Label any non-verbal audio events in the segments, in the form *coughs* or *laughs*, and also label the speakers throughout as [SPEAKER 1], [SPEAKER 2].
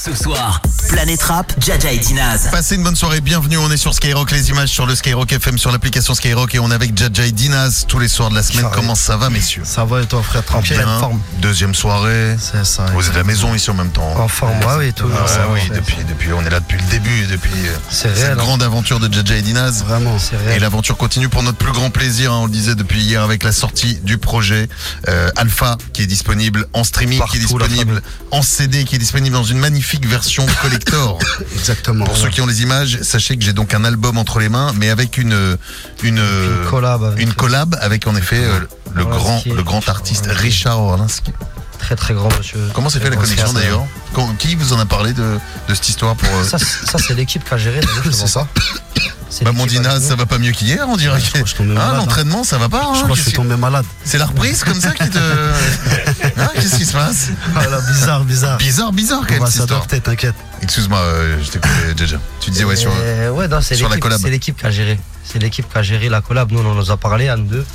[SPEAKER 1] Ce soir, Planète Rap, Jaja et Dinaz.
[SPEAKER 2] Passez une bonne soirée, bienvenue, on est sur Skyrock, les images sur le Skyrock FM, sur l'application Skyrock et on est avec Jaja et Dinaz tous les soirs de la semaine. Comment ça va messieurs?
[SPEAKER 3] Ça va et toi frère tranquille
[SPEAKER 2] Bien,
[SPEAKER 3] en forme?
[SPEAKER 2] Deuxième soirée.
[SPEAKER 3] C'est ça.
[SPEAKER 2] Vous êtes à la maison ici en même temps.
[SPEAKER 3] En forme, ouais, oui, toujours.
[SPEAKER 2] Ah
[SPEAKER 3] ça va,
[SPEAKER 2] oui, depuis, depuis, on est là depuis le début, depuis euh, cette
[SPEAKER 3] réel. hein.
[SPEAKER 2] grande aventure de Jaja et Dinaz.
[SPEAKER 3] Vraiment, c'est
[SPEAKER 2] Et
[SPEAKER 3] réel.
[SPEAKER 2] l'aventure continue pour notre plus grand plaisir, hein, on le disait depuis hier avec la sortie du projet euh, Alpha qui est disponible en streaming, qui est disponible en CD, qui est disponible dans une magnifique version collector. *laughs*
[SPEAKER 3] Exactement.
[SPEAKER 2] Pour ceux qui ont les images, sachez que j'ai donc un album entre les mains, mais avec une une
[SPEAKER 3] Une collab. avec-
[SPEAKER 2] une collab avec en effet euh, le grand le grand artiste. Richard Orlansky.
[SPEAKER 3] Très très grand monsieur.
[SPEAKER 2] Comment s'est fait la connexion d'ailleurs Qui vous en a parlé de, de cette histoire pour euh,
[SPEAKER 3] Ça, c'est- ça c'est l'équipe qui a géré.
[SPEAKER 4] C'est ça
[SPEAKER 2] bah, mon
[SPEAKER 3] l'équipe qui a
[SPEAKER 2] Dinaz,
[SPEAKER 3] géré.
[SPEAKER 2] ça va pas mieux qu'hier, on dirait.
[SPEAKER 3] Ouais, je crois que
[SPEAKER 2] Hein,
[SPEAKER 3] hein.
[SPEAKER 2] L'entraînement, ça va pas. hein
[SPEAKER 3] Je crois que je suis tombé malade.
[SPEAKER 2] C'est la reprise comme ça qui te. *laughs* Hein, Qu'est-ce qui se passe
[SPEAKER 3] Voilà, bizarre, bizarre.
[SPEAKER 2] Bizarre, bizarre quand
[SPEAKER 3] On
[SPEAKER 2] même
[SPEAKER 3] va
[SPEAKER 2] cette histoire.
[SPEAKER 3] s'adapter, t'inquiète.
[SPEAKER 2] Excuse-moi, euh, je t'écoutais déjà. Tu disais ouais sur.
[SPEAKER 3] Euh, ouais, non, c'est
[SPEAKER 2] sur la collab.
[SPEAKER 3] c'est l'équipe qui a géré. C'est l'équipe qui a géré la collab. Nous, on nous a parlé à nous deux.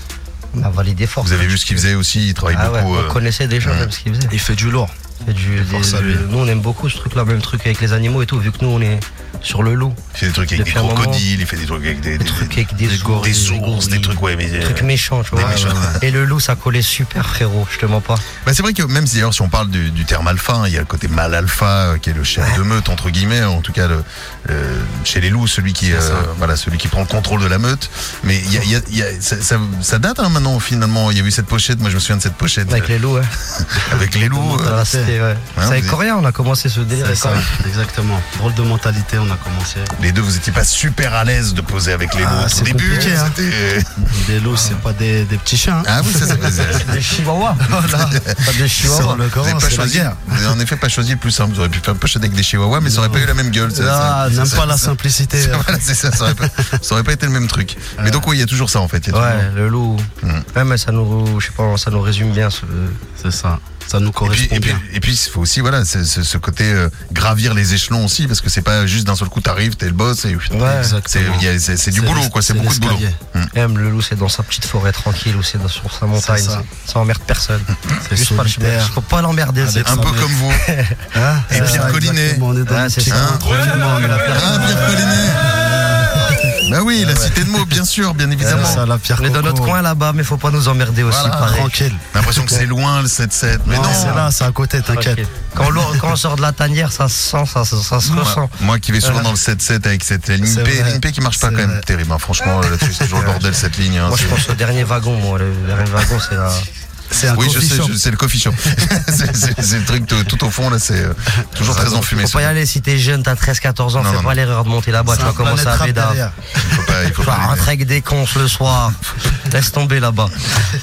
[SPEAKER 3] On a validé fort.
[SPEAKER 2] Vous avez vu ce qu'il faisait aussi, il travaille
[SPEAKER 3] Ah ouais,
[SPEAKER 2] beaucoup.
[SPEAKER 3] on
[SPEAKER 2] euh,
[SPEAKER 3] connaissait déjà
[SPEAKER 2] ouais.
[SPEAKER 3] même ce qu'il faisait.
[SPEAKER 4] Il fait du lourd.
[SPEAKER 3] Il fait du-
[SPEAKER 4] force
[SPEAKER 3] des-
[SPEAKER 4] à lui.
[SPEAKER 3] du- nous, on aime beaucoup ce truc-là, même truc avec les animaux et tout, vu que nous, on est sur le loup.
[SPEAKER 2] Il fait des trucs avec des
[SPEAKER 3] Depuis
[SPEAKER 2] crocodiles, il fait des trucs avec des,
[SPEAKER 3] Des
[SPEAKER 2] des,
[SPEAKER 3] trucs avec des,
[SPEAKER 2] des,
[SPEAKER 3] ours,
[SPEAKER 2] des ours, des trucs, ouais, mais.
[SPEAKER 3] Des
[SPEAKER 2] euh,
[SPEAKER 3] trucs méchants, tu
[SPEAKER 2] des
[SPEAKER 3] vois.
[SPEAKER 2] méchants,
[SPEAKER 3] Et le loup, ça collait super, frérot, je te mens pas.
[SPEAKER 2] Bah, c'est vrai que même si d'ailleurs si on parle du, du terme alpha, hein, il y a le côté mâle alpha euh, qui est le chef de meute entre guillemets, en tout cas le, euh, chez les loups, celui qui euh, voilà celui qui prend le contrôle de la meute. Mais il y a, il y a- il y a- ça, ça- ça date hein, maintenant finalement. Il y a eu cette pochette, moi je me souviens de cette pochette
[SPEAKER 3] Avec les loups, ouais. *laughs*
[SPEAKER 2] avec les loups. Euh,
[SPEAKER 3] c'est avec Coréen, on a commencé ce délire
[SPEAKER 4] exactement. Drôle de mentalité, on a commencé.
[SPEAKER 2] les deux, vous étiez pas super à l'aise de poser avec les loups
[SPEAKER 4] Ah,
[SPEAKER 2] au
[SPEAKER 4] c'est
[SPEAKER 2] début.
[SPEAKER 4] hein. Des loups, c'est pas des, des petits chiens. hein.
[SPEAKER 2] Ah oui, ça, ça, *laughs* ça-
[SPEAKER 3] Des chihuahuas. *laughs* Pas des chihuahuas.
[SPEAKER 4] le
[SPEAKER 2] Vous
[SPEAKER 4] Coran,
[SPEAKER 2] n'avez pas choisi, vous en effet pas choisi le plus simple. Vous auriez pu faire une pochette avec des chihuahuas, mais ça aurait pas eu la même gueule.
[SPEAKER 4] Ah, n'aime pas la simplicité.
[SPEAKER 2] ça- Voilà, c'est ça, ça aurait, pas, ça aurait pas été le même truc. Mais donc oui, il y a toujours ça en fait.
[SPEAKER 3] Ouais, le loup.
[SPEAKER 2] Mhm.
[SPEAKER 3] Ouais, mais ça nous, je sais pas, ça nous résume bien. Ce...
[SPEAKER 4] C'est ça. Ça nous
[SPEAKER 2] Et puis,
[SPEAKER 4] correspond
[SPEAKER 2] et puis,
[SPEAKER 4] bien.
[SPEAKER 2] et puis, il faut aussi voilà, ce, côté euh, gravir les échelons aussi, parce que c'est pas juste d'un seul coup t'arrives, t'es le boss et
[SPEAKER 3] Ouais.
[SPEAKER 2] c'est du boulot quoi, c'est beaucoup de boulot.
[SPEAKER 4] l'escalier.
[SPEAKER 3] Même le loup, c'est dans sa petite forêt tranquille ou c'est sur sa montagne.
[SPEAKER 4] ça.
[SPEAKER 3] Ça, emmerde personne.
[SPEAKER 4] C'est
[SPEAKER 3] Juste pas le
[SPEAKER 4] solitaire.
[SPEAKER 3] Faut pas l'emmerder. C'est-
[SPEAKER 2] Un peu comme vous.
[SPEAKER 4] Hein *laughs*
[SPEAKER 2] Et Pierre Collinet.
[SPEAKER 4] exactement, On est dans
[SPEAKER 3] Ah,
[SPEAKER 4] le
[SPEAKER 3] c'est
[SPEAKER 4] petit
[SPEAKER 3] ça.
[SPEAKER 4] coin, tranquillement, mais la
[SPEAKER 2] Ah, Pierre Collinet Bah oui, la cité de mots, bien sûr, bien *laughs* évidemment.
[SPEAKER 4] Ça, la Pierre
[SPEAKER 3] On est dans notre coin là-bas, mais faut pas nous emmerder aussi,
[SPEAKER 2] Voilà,
[SPEAKER 3] pareil.
[SPEAKER 4] Tranquille.
[SPEAKER 2] J'ai l'impression que c'est loin le 7-7, mais
[SPEAKER 4] Non,
[SPEAKER 2] non.
[SPEAKER 4] c'est là, c'est à côté, t'inquiète.
[SPEAKER 3] Quand, on sort de la tanière, ça se sent, ça, se- ça se
[SPEAKER 2] Moi,
[SPEAKER 3] ressent.
[SPEAKER 2] moi qui vais souvent dans le 7-7 avec cette ligne
[SPEAKER 4] C'est
[SPEAKER 2] P,
[SPEAKER 4] vrai.
[SPEAKER 2] ligne P qui marche pas quand même
[SPEAKER 4] vrai.
[SPEAKER 2] terrible. hein. Franchement, là-dessus, c'est toujours le *laughs* bordel cette ligne. hein.
[SPEAKER 3] Moi, je pense au dernier wagon, moi. Le dernier wagon, c'est la.
[SPEAKER 4] C'est un
[SPEAKER 2] Oui, je
[SPEAKER 4] coffee
[SPEAKER 2] sais, je- *laughs* *laughs* c'est le coffee shop. c'est le truc tout, tout au fond, là, c'est euh, toujours très enfumé.
[SPEAKER 3] Faut pas y aller si t'es jeune, t'as 13-14 ans, fais pas l'erreur de monter là-bas, tu vas commencer à bédard.
[SPEAKER 2] Il faut pas,
[SPEAKER 3] rentrer avec des cons le soir. *laughs* Laisse tomber là-bas.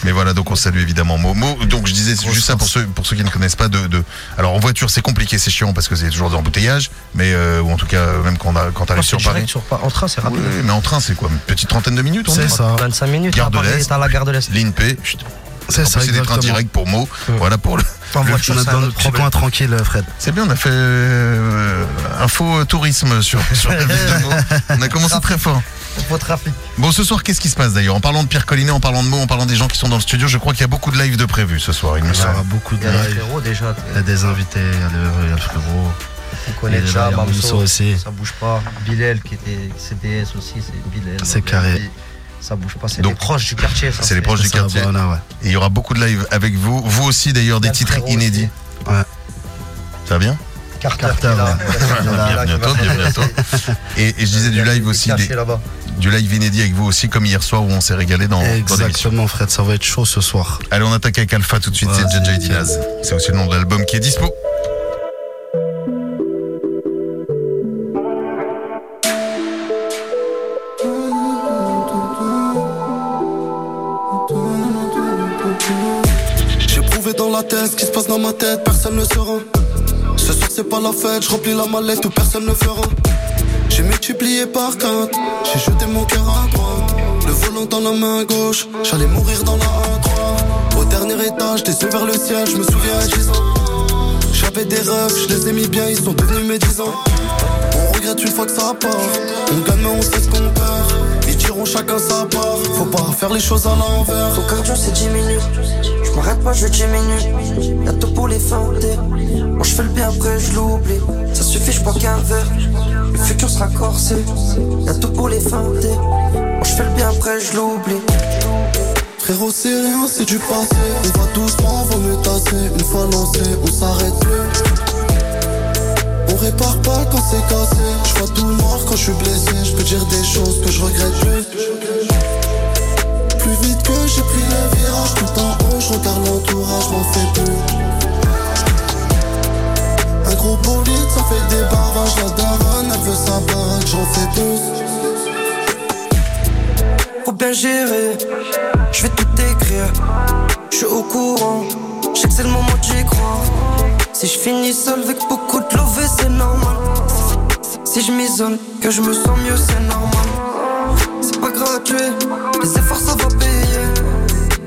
[SPEAKER 2] Mais voilà, donc on salue évidemment Momo. Donc je disais, c'est juste ça pour ceux, pour ceux qui ne connaissent pas de, de- Alors en voiture, c'est compliqué, c'est chiant parce que c'est toujours des embouteillages, mais euh, ou en tout cas, même quand, quand t'arrives sur Paris.
[SPEAKER 3] sur En train, c'est
[SPEAKER 2] Oui,
[SPEAKER 3] rapide.
[SPEAKER 2] mais en train, c'est quoi? Une petite trentaine de minutes on
[SPEAKER 4] C'est ça.
[SPEAKER 3] 25 minutes,
[SPEAKER 2] Gare
[SPEAKER 3] à
[SPEAKER 2] de l'Est.
[SPEAKER 3] la gare de l'Est.
[SPEAKER 2] Ligne P. chut.
[SPEAKER 4] C'est ça,
[SPEAKER 2] c'est des trains directs pour Mo.
[SPEAKER 3] Mm.
[SPEAKER 2] Voilà pour le.
[SPEAKER 3] En
[SPEAKER 4] On
[SPEAKER 3] voiture,
[SPEAKER 4] est
[SPEAKER 3] c'est
[SPEAKER 4] dans le petit coin tranquille, Fred.
[SPEAKER 2] C'est bien, on a fait euh, info tourisme sur, sur la ville de Meaux. On a commencé très fort.
[SPEAKER 3] Au trafic.
[SPEAKER 2] Bon, ce soir, qu'est-ce qui se passe d'ailleurs? En parlant de Pierre Collinet, en parlant de mots, en parlant des gens qui sont dans le studio, je crois qu'il y a beaucoup de live de prévus ce soir, il me
[SPEAKER 4] Il y
[SPEAKER 2] semble.
[SPEAKER 4] aura beaucoup de
[SPEAKER 3] Il y a les
[SPEAKER 4] live.
[SPEAKER 3] frérots déjà.
[SPEAKER 4] Il y a des invités, il y a le, il y a le frérot.
[SPEAKER 3] On connaît déjà
[SPEAKER 4] a Mamso aussi.
[SPEAKER 3] Ça bouge pas. Bilal qui était CDS aussi, c'est Bilal.
[SPEAKER 4] C'est carré.
[SPEAKER 3] Ça bouge pas. C'est
[SPEAKER 2] Donc,
[SPEAKER 3] les proches du quartier. ça,
[SPEAKER 2] c'est les proches du quartier.
[SPEAKER 4] voilà, ouais.
[SPEAKER 2] Et il y aura beaucoup de live avec vous. Vous aussi d'ailleurs, des titres inédits.
[SPEAKER 4] aussi. Ouais.
[SPEAKER 2] Ça va bien
[SPEAKER 3] Carter,
[SPEAKER 4] Carter,
[SPEAKER 3] là.
[SPEAKER 4] ouais.
[SPEAKER 3] Là,
[SPEAKER 2] Bienvenue
[SPEAKER 3] qui
[SPEAKER 2] à
[SPEAKER 3] va
[SPEAKER 2] toi,
[SPEAKER 3] faire-
[SPEAKER 2] bienvenue à toi. Et, et je disais du live aussi, des- du live inédit avec vous aussi, comme hier soir où on s'est régalé dans.
[SPEAKER 4] Exactement, Fred, ça va être chaud ce soir.
[SPEAKER 2] Allez, on attaque avec Alpha tout de suite,
[SPEAKER 4] Ouais,
[SPEAKER 2] c'est JJ Dinaz. C'est aussi le nom de l'album qui est dispo.
[SPEAKER 5] Ce qui se passe dans ma tête, personne ne saura. Ce soir c'est pas la fête, je remplis la mallette où personne ne fera. J'ai multiplié par quatre, j'ai jeté mon cœur à droite. Le volant dans la main gauche, j'allais mourir dans la A3. Au dernier étage, des yeux vers le ciel, je me souviens à 10 ans. J'avais des rêves, je les ai mis bien, ils sont devenus mes 10 ans. On regrette une fois que ça part, on gagne mais on sait ce qu'on perd. Diront chacun sa part, faut pas faire les choses à l'envers.
[SPEAKER 6] Ton cardio c'est 10 minutes. Je m'arrête pas, je veux 10 minutes. Y'a tout pour les feinter. Moi je fais le bien après je l'oublie. suffit, je bois qu'un verre. Le futur sera corsé, y'a tout pour les feinter. Moi je fais le bien après, je l'oublie.
[SPEAKER 7] Frérot, c'est rien, c'est du passé. On va doucement, vaut mieux tasser. Une fois lancé, on s'arrête plus. On répare pas quand c'est cassé. Je vois tout noir quand je suis blessé. Je peux dire des choses que je regrette plus. Plus vite que j'ai pris le virage, tout en haut, je regarde l'entourage, m'en fais plus. Un gros bolide, ça fait des barrages. La daronne, elle veut sa baraque, j'en fais plus.
[SPEAKER 6] Faut bien gérer, je vais tout écrire. Je suis au courant, je sais que c'est le moment d'y croire. Si je finis seul avec beaucoup de love, c'est normal. Si je m'isole, que je me sens mieux, c'est normal. C'est pas gratuit, les efforts ça va payer.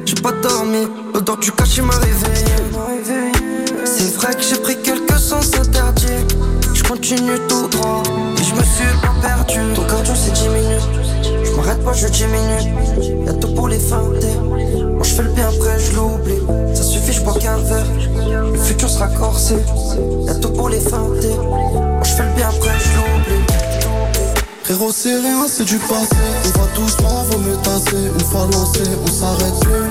[SPEAKER 6] J'ai pas dormi, l'odeur du cachet m'a réveillé. C'est vrai que j'ai pris quelques sens interdits. Je continue tout droit et je me suis pas perdu. Ton cardio c'est 10 minutes. M'arrête pas, je diminue. Y'a tout pour les feinter. Moi je fais le bien après, je l'oublie. Ça suffit, je bois qu'un verre. Le futur sera corsé. Y'a tout pour les feinter. Moi je fais le bien après, je l'oublie.
[SPEAKER 7] Frérot, c'est rien, c'est du passé. On va doucement, vaut mieux tasser. Une fois lancé, on s'arrête plus.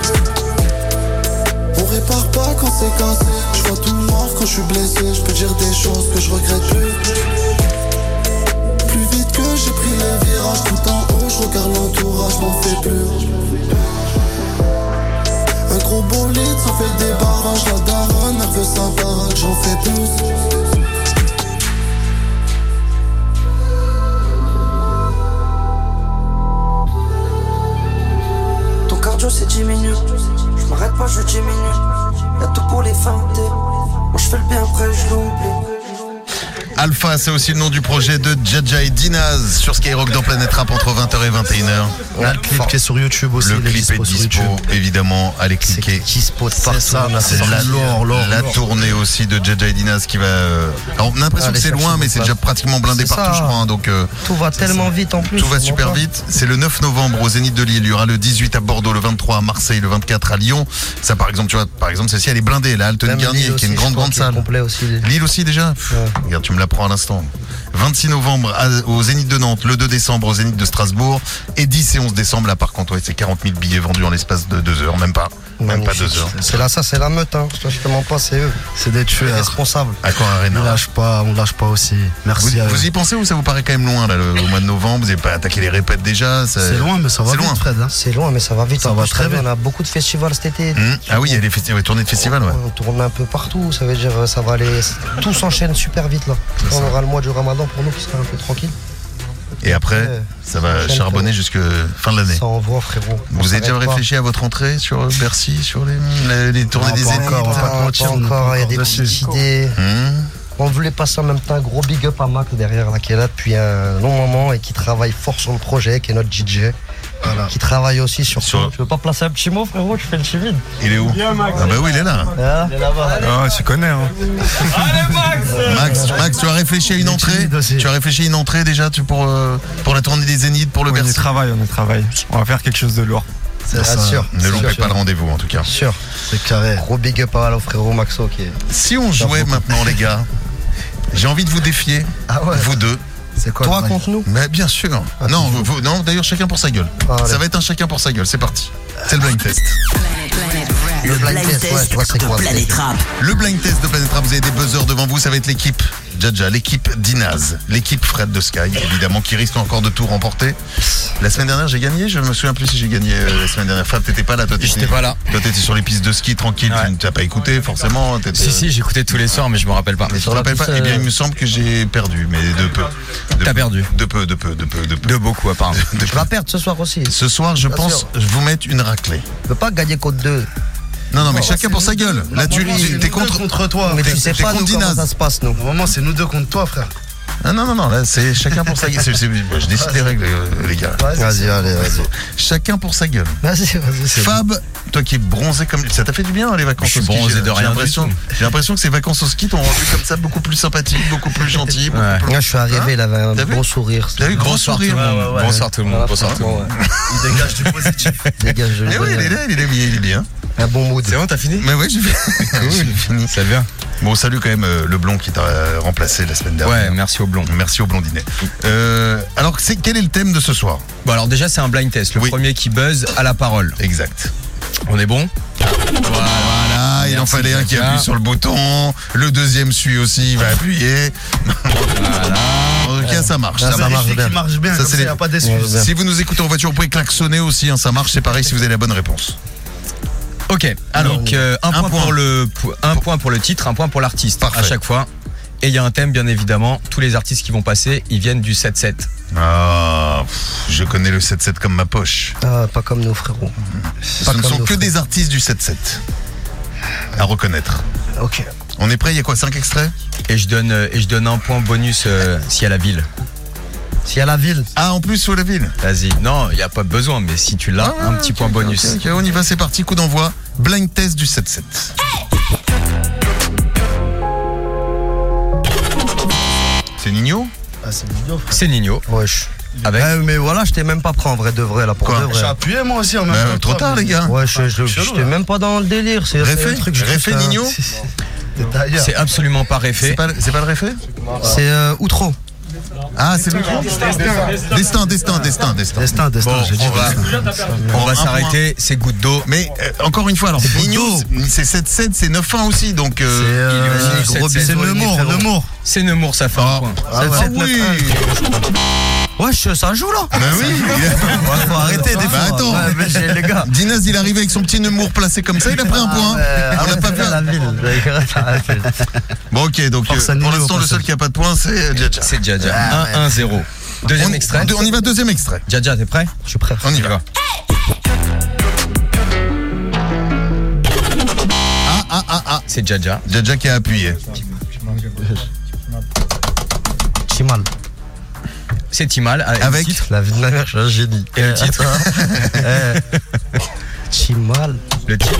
[SPEAKER 7] On répare pas quand c'est cassé. Je vois tout noir quand je suis blessé. Je peux dire des choses que je regrette plus. Vite que j'ai pris les virages, tout en haut, je regarde l'entourage, m'en fais plus. Un gros bolide, ça fait des barrages. La daronne, elle veut sa baraque, j'en fais plus.
[SPEAKER 2] Alpha, c'est aussi le nom du projet de Jaja et Dinaz sur Skyrock dans Planète Rap entre 20h et 21h.
[SPEAKER 4] le clip qui est sur YouTube aussi.
[SPEAKER 2] Le clip est
[SPEAKER 4] dispo
[SPEAKER 2] évidemment, allez cliquer.
[SPEAKER 3] dispo de partout.
[SPEAKER 4] ça, c'est
[SPEAKER 2] La, la tournée aussi de Jaja et Dinaz qui va. euh, Alors, on a l'impression
[SPEAKER 3] Allez
[SPEAKER 2] que c'est loin, mais c'est déjà pratiquement blindé
[SPEAKER 3] C'est
[SPEAKER 2] partout,
[SPEAKER 3] ça.
[SPEAKER 2] je crois. hein, donc, euh,
[SPEAKER 3] Tout va tellement vite en plus.
[SPEAKER 2] tout va super
[SPEAKER 3] pas.
[SPEAKER 2] vite. C'est le 9 novembre au Zénith de Lille. Il y aura le 18 à Bordeaux, le 23 à Marseille, le 24 à Lyon. Ça, par exemple, tu vois, par exemple, celle-ci, elle est blindée. Là, Alton Garnier, qui est une grande, grande salle. Lille aussi déjà Regarde, tu me à l'instant. 26 novembre à- au Zénith de Nantes, le 2 décembre au Zénith de Strasbourg et 10 et 11 décembre, là par contre, ouais, c'est 40 000 billets vendus en l'espace de 2 heures, même pas. Même pas
[SPEAKER 3] Magnifique.
[SPEAKER 2] 2 heures.
[SPEAKER 3] C'est là, ça, c'est la meute. Hein. Je te mens pas, c'est eux.
[SPEAKER 4] C'est des tueurs.
[SPEAKER 3] responsables.
[SPEAKER 4] On
[SPEAKER 2] Arena.
[SPEAKER 4] lâche pas, on lâche pas aussi.
[SPEAKER 2] Vous,
[SPEAKER 4] Merci à eux.
[SPEAKER 2] vous y pensez ou ça vous paraît quand même loin là, le- au mois de novembre? Vous n'avez pas attaqué les répètes déjà ça-
[SPEAKER 4] C'est loin, mais ça va
[SPEAKER 2] C'est
[SPEAKER 4] vite,
[SPEAKER 2] loin.
[SPEAKER 4] Fred. hein.
[SPEAKER 3] C'est loin, mais ça va vite.
[SPEAKER 4] Ça
[SPEAKER 3] En
[SPEAKER 4] va
[SPEAKER 3] plus,
[SPEAKER 4] très vite.
[SPEAKER 3] On a beaucoup de festivals cet été.
[SPEAKER 2] Hum, Ah oui, il y a ouais, tournées de festival, ouais.
[SPEAKER 3] On tourne un peu partout, ça veut dire euh, ça va aller. Tout s'enchaîne super vite là. On aura le mois du ramadan pour nous qui sera un peu tranquille.
[SPEAKER 2] Et après,
[SPEAKER 3] Ouais.
[SPEAKER 2] ça va charbonner jusque fin de l'année.
[SPEAKER 3] Ça envoie frérot.
[SPEAKER 2] Vous avez déjà
[SPEAKER 3] pas.
[SPEAKER 2] réfléchi à votre entrée sur Bercy, sur les, les, les tournées
[SPEAKER 4] Non,
[SPEAKER 2] des Zéniths
[SPEAKER 4] encore, on va pas
[SPEAKER 3] encore, il y a
[SPEAKER 4] encore
[SPEAKER 3] des
[SPEAKER 4] dessus.
[SPEAKER 3] petites idées.
[SPEAKER 2] Hum
[SPEAKER 3] On voulait passer en même temps un gros big up à Mac derrière là, qui est là depuis un long moment et qui travaille fort sur le projet, qui est notre DJ.
[SPEAKER 4] Voilà.
[SPEAKER 3] Qui travaille aussi sur,
[SPEAKER 2] Sur-
[SPEAKER 3] Tu veux pas placer un petit mot frérot Tu fais le timide.
[SPEAKER 2] Il est où Ah bah oui, il est là.
[SPEAKER 3] Ah, il est là-bas.
[SPEAKER 8] Ah, tu connais, hein.
[SPEAKER 2] Max, Max, tu as réfléchi à une entrée. Tu as réfléchi à une entrée déjà tu, pour, euh, pour la tournée des Zéniths, pour le
[SPEAKER 8] On y travaille, on y travaille. On va faire quelque chose de lourd.
[SPEAKER 4] C'est
[SPEAKER 3] Ah, sûr.
[SPEAKER 2] Ne loupez
[SPEAKER 3] sûr.
[SPEAKER 2] pas le rendez-vous en tout cas.
[SPEAKER 3] Sûr.
[SPEAKER 4] C'est carré.
[SPEAKER 3] Gros big up à au frérot Maxo qui est.
[SPEAKER 2] Si on jouait maintenant les gars, j'ai envie de vous défier,
[SPEAKER 3] Ah ouais.
[SPEAKER 2] vous deux.
[SPEAKER 4] C'est quoi
[SPEAKER 3] Toi
[SPEAKER 4] le bail
[SPEAKER 3] contre nous
[SPEAKER 2] Mais bien sûr.
[SPEAKER 3] Ah,
[SPEAKER 2] non, vous- non d'ailleurs chacun pour sa gueule.
[SPEAKER 3] Ah.
[SPEAKER 2] Ça va être un chacun pour sa gueule, c'est parti. C'est le blind test.
[SPEAKER 1] Le blind test
[SPEAKER 3] ouais, je vois c'est
[SPEAKER 1] de
[SPEAKER 3] quoi,
[SPEAKER 1] Planète Rap.
[SPEAKER 2] Le blind test de Planète Rap, vous avez des buzzers devant vous, ça va être l'équipe Jaja, l'équipe Dinaz, l'équipe Fred de Sky, évidemment, qui risque encore de tout remporter. La semaine dernière, j'ai gagné, je me souviens plus si j'ai gagné euh, la semaine dernière. Fred, t'étais pas là, toi t'étais-
[SPEAKER 9] J'étais pas là.
[SPEAKER 2] Toi t'étais sur les pistes de ski tranquille,
[SPEAKER 9] Ouais.
[SPEAKER 2] tu n'as pas écouté forcément. t'étais-
[SPEAKER 9] Si, si, j'écoutais tous les soirs, mais je me rappelle pas.
[SPEAKER 2] Mais tu te
[SPEAKER 3] la
[SPEAKER 2] rappelles pas Eh bien, il me semble que j'ai perdu, mais de peu. De
[SPEAKER 9] T'as
[SPEAKER 2] peu.
[SPEAKER 9] perdu.
[SPEAKER 2] De peu, de peu, de peu, de peu.
[SPEAKER 9] De beaucoup, apparemment.
[SPEAKER 2] De
[SPEAKER 3] Je
[SPEAKER 2] peu.
[SPEAKER 3] vais perdre ce soir aussi.
[SPEAKER 2] Ce soir, je pense
[SPEAKER 3] sûr.
[SPEAKER 2] je vous mettre une raclée.
[SPEAKER 3] Je peux pas gagner contre deux.
[SPEAKER 2] Non, non, mais chacun pour sa gueule. Là, tu tu- t'es contre.
[SPEAKER 4] contre toi.
[SPEAKER 3] Mais tu sais pas
[SPEAKER 2] contre
[SPEAKER 3] nous, comment ça se passe nous.
[SPEAKER 4] Normalement, c'est nous deux contre toi, frère.
[SPEAKER 2] Ah, non, non, non, là, c'est chacun pour sa gueule. C'est- c'est- Je décide les règles, euh, les gars.
[SPEAKER 3] Vas-y, allez, vas-y.
[SPEAKER 2] Chacun pour sa gueule.
[SPEAKER 3] Vas-y, vas-y. c'est
[SPEAKER 2] Fab, toi qui es bronzé comme. Ça t'a fait du bien, hein, les vacances
[SPEAKER 9] Je suis
[SPEAKER 2] au ski
[SPEAKER 9] bronzé
[SPEAKER 2] j'ai-
[SPEAKER 9] de
[SPEAKER 2] j'ai
[SPEAKER 9] rien du
[SPEAKER 2] l'impression-
[SPEAKER 9] tout.
[SPEAKER 2] J'ai l'impression que ces vacances au ski t'ont rendu comme ça beaucoup plus sympathique, beaucoup plus gentil. beaucoup
[SPEAKER 9] Ouais.
[SPEAKER 2] plus-
[SPEAKER 3] Moi, je suis arrivé, il avait un
[SPEAKER 2] T'as vu
[SPEAKER 3] beau sourire.
[SPEAKER 2] T'as vu, grand
[SPEAKER 9] Bonsoir tout
[SPEAKER 2] sourire.
[SPEAKER 9] le monde. Bonsoir tout le monde. Bonsoir tout le monde.
[SPEAKER 4] Il dégage du positif. *laughs*
[SPEAKER 3] Dégage, je
[SPEAKER 2] Eh oui, il est là, il est bien, il est bien.
[SPEAKER 3] Un bon mood.
[SPEAKER 9] C'est bon, t'as fini
[SPEAKER 2] Mais ouais, j'ai fini. *laughs* J'ai fini.
[SPEAKER 9] C'est bien.
[SPEAKER 2] Bon, salut quand même euh, le blond qui t'a euh, remplacé la semaine dernière.
[SPEAKER 9] Ouais, merci au blond.
[SPEAKER 2] Merci au blondinet. Euh, alors, c'est quel est le thème de ce soir?
[SPEAKER 9] Bon, alors déjà, c'est un blind test. Le
[SPEAKER 2] Oui.
[SPEAKER 9] premier qui buzz à la parole.
[SPEAKER 2] Exact.
[SPEAKER 9] On est bon?
[SPEAKER 2] Voilà, il en fallait un qui appuie sur le bouton. Le deuxième suit aussi, il va appuyer.
[SPEAKER 9] Voilà.
[SPEAKER 2] En tout cas, ça marche.
[SPEAKER 3] Ça
[SPEAKER 2] ça marche.
[SPEAKER 3] bien.
[SPEAKER 4] marche bien,
[SPEAKER 2] Ça, c'est
[SPEAKER 4] ça,
[SPEAKER 2] les-
[SPEAKER 4] y a pas d'excuses.
[SPEAKER 2] Si vous nous écoutez en voiture, vous pouvez klaxonner aussi, hein, ça marche, c'est pareil si vous avez la bonne réponse.
[SPEAKER 9] Ok, alors
[SPEAKER 2] Donc,
[SPEAKER 9] euh, un,
[SPEAKER 2] un
[SPEAKER 9] point,
[SPEAKER 2] point.
[SPEAKER 9] Pour le, un point pour le titre, un point pour l'artiste à chaque fois. Et il y a un thème, bien évidemment. Tous les artistes qui vont passer, ils viennent du 7-7.
[SPEAKER 2] Ah, pff, je connais le 7-7 comme ma poche.
[SPEAKER 3] Ah, pas comme nous, frérot.
[SPEAKER 2] Ce
[SPEAKER 3] Pas
[SPEAKER 2] ne
[SPEAKER 3] comme
[SPEAKER 2] sont
[SPEAKER 3] nos
[SPEAKER 2] que des artistes du 7-7 à reconnaître.
[SPEAKER 3] Ok.
[SPEAKER 2] On est prêt Il y a quoi 5 extraits?
[SPEAKER 9] Et je donne, euh, et je donne un point bonus euh, s'il y a la ville.
[SPEAKER 3] S'il y a la ville,
[SPEAKER 2] Ah, en plus, sur la ville
[SPEAKER 9] Vas-y. Non, il n'y a pas besoin, mais si tu l'as,
[SPEAKER 2] Ah,
[SPEAKER 9] un petit point bonus.
[SPEAKER 2] ok, on y va, c'est parti, coup d'envoi. Blind test du 7-7. C'est Nino?
[SPEAKER 4] Ah, c'est frère.
[SPEAKER 9] C'est Nino.
[SPEAKER 3] wesh.
[SPEAKER 9] Avec
[SPEAKER 3] Eh, mais voilà, je t'ai même pas pris en vrai de vrai là pour
[SPEAKER 2] Quoi
[SPEAKER 3] de
[SPEAKER 4] J'ai
[SPEAKER 3] vrai.
[SPEAKER 4] appuyé moi aussi en même
[SPEAKER 2] Bah,
[SPEAKER 4] temps.
[SPEAKER 2] Trop tard, les gars.
[SPEAKER 3] Ouais, je, je, j'étais même pas dans le délire. C'est c'est
[SPEAKER 2] Réfé
[SPEAKER 3] un truc. je
[SPEAKER 2] Réfé,
[SPEAKER 3] ça.
[SPEAKER 2] Nino?
[SPEAKER 9] C'est absolument pas
[SPEAKER 2] C'est
[SPEAKER 9] réfé.
[SPEAKER 2] pas, c'est pas le réfé
[SPEAKER 3] C'est euh, Outro.
[SPEAKER 2] Ah, c'est le Destin, destin, destin, destin.
[SPEAKER 4] Destin, destin,
[SPEAKER 9] Bon,
[SPEAKER 4] j'ai dit
[SPEAKER 9] on va, s'arrêter. C'est goutte d'eau.
[SPEAKER 2] Mais euh, encore une fois, alors c'est 7-7, c'est 9-1 aussi, donc.
[SPEAKER 4] C'est
[SPEAKER 2] euh,
[SPEAKER 4] euh,
[SPEAKER 9] il est aussi
[SPEAKER 4] gros
[SPEAKER 9] sept,
[SPEAKER 4] bisous,
[SPEAKER 9] sept,
[SPEAKER 4] Nemours. Nemours.
[SPEAKER 9] C'est Nemours, ça fait un point.
[SPEAKER 2] Ah,
[SPEAKER 3] Sept,
[SPEAKER 2] ah oui
[SPEAKER 3] Wesh, ça joue là.
[SPEAKER 2] Bah oui *laughs*
[SPEAKER 3] Ouais, faut arrêter des
[SPEAKER 2] Bah
[SPEAKER 3] fois.
[SPEAKER 2] attends.
[SPEAKER 3] Ouais, mais j'ai- les gars.
[SPEAKER 2] Dinaz, il est arrivé avec son petit Nemours placé comme ça, il a pris un point.
[SPEAKER 3] Euh,
[SPEAKER 2] On l'a pas vu.
[SPEAKER 3] la ville.
[SPEAKER 2] Bon, ok, donc euh, pour l'instant, le seul qui a pas de point, c'est euh, Djadja.
[SPEAKER 9] C'est Djadja.
[SPEAKER 2] Ah,
[SPEAKER 9] 1-1-0. Deuxième
[SPEAKER 2] On-
[SPEAKER 9] extrait.
[SPEAKER 2] On y va, deuxième extrait.
[SPEAKER 9] Djadja, t'es prêt?
[SPEAKER 3] Je suis prêt.
[SPEAKER 2] On y va. Ah, ah, ah, ah.
[SPEAKER 9] C'est Djadja.
[SPEAKER 2] Djadja qui a appuyé.
[SPEAKER 3] Chimal.
[SPEAKER 9] C'est Timal. Avec,
[SPEAKER 2] Avec
[SPEAKER 9] le titre.
[SPEAKER 3] La vie de mère, je suis un génie.
[SPEAKER 9] Et le titre *laughs*
[SPEAKER 3] Eh. Chimal.
[SPEAKER 9] Le titre.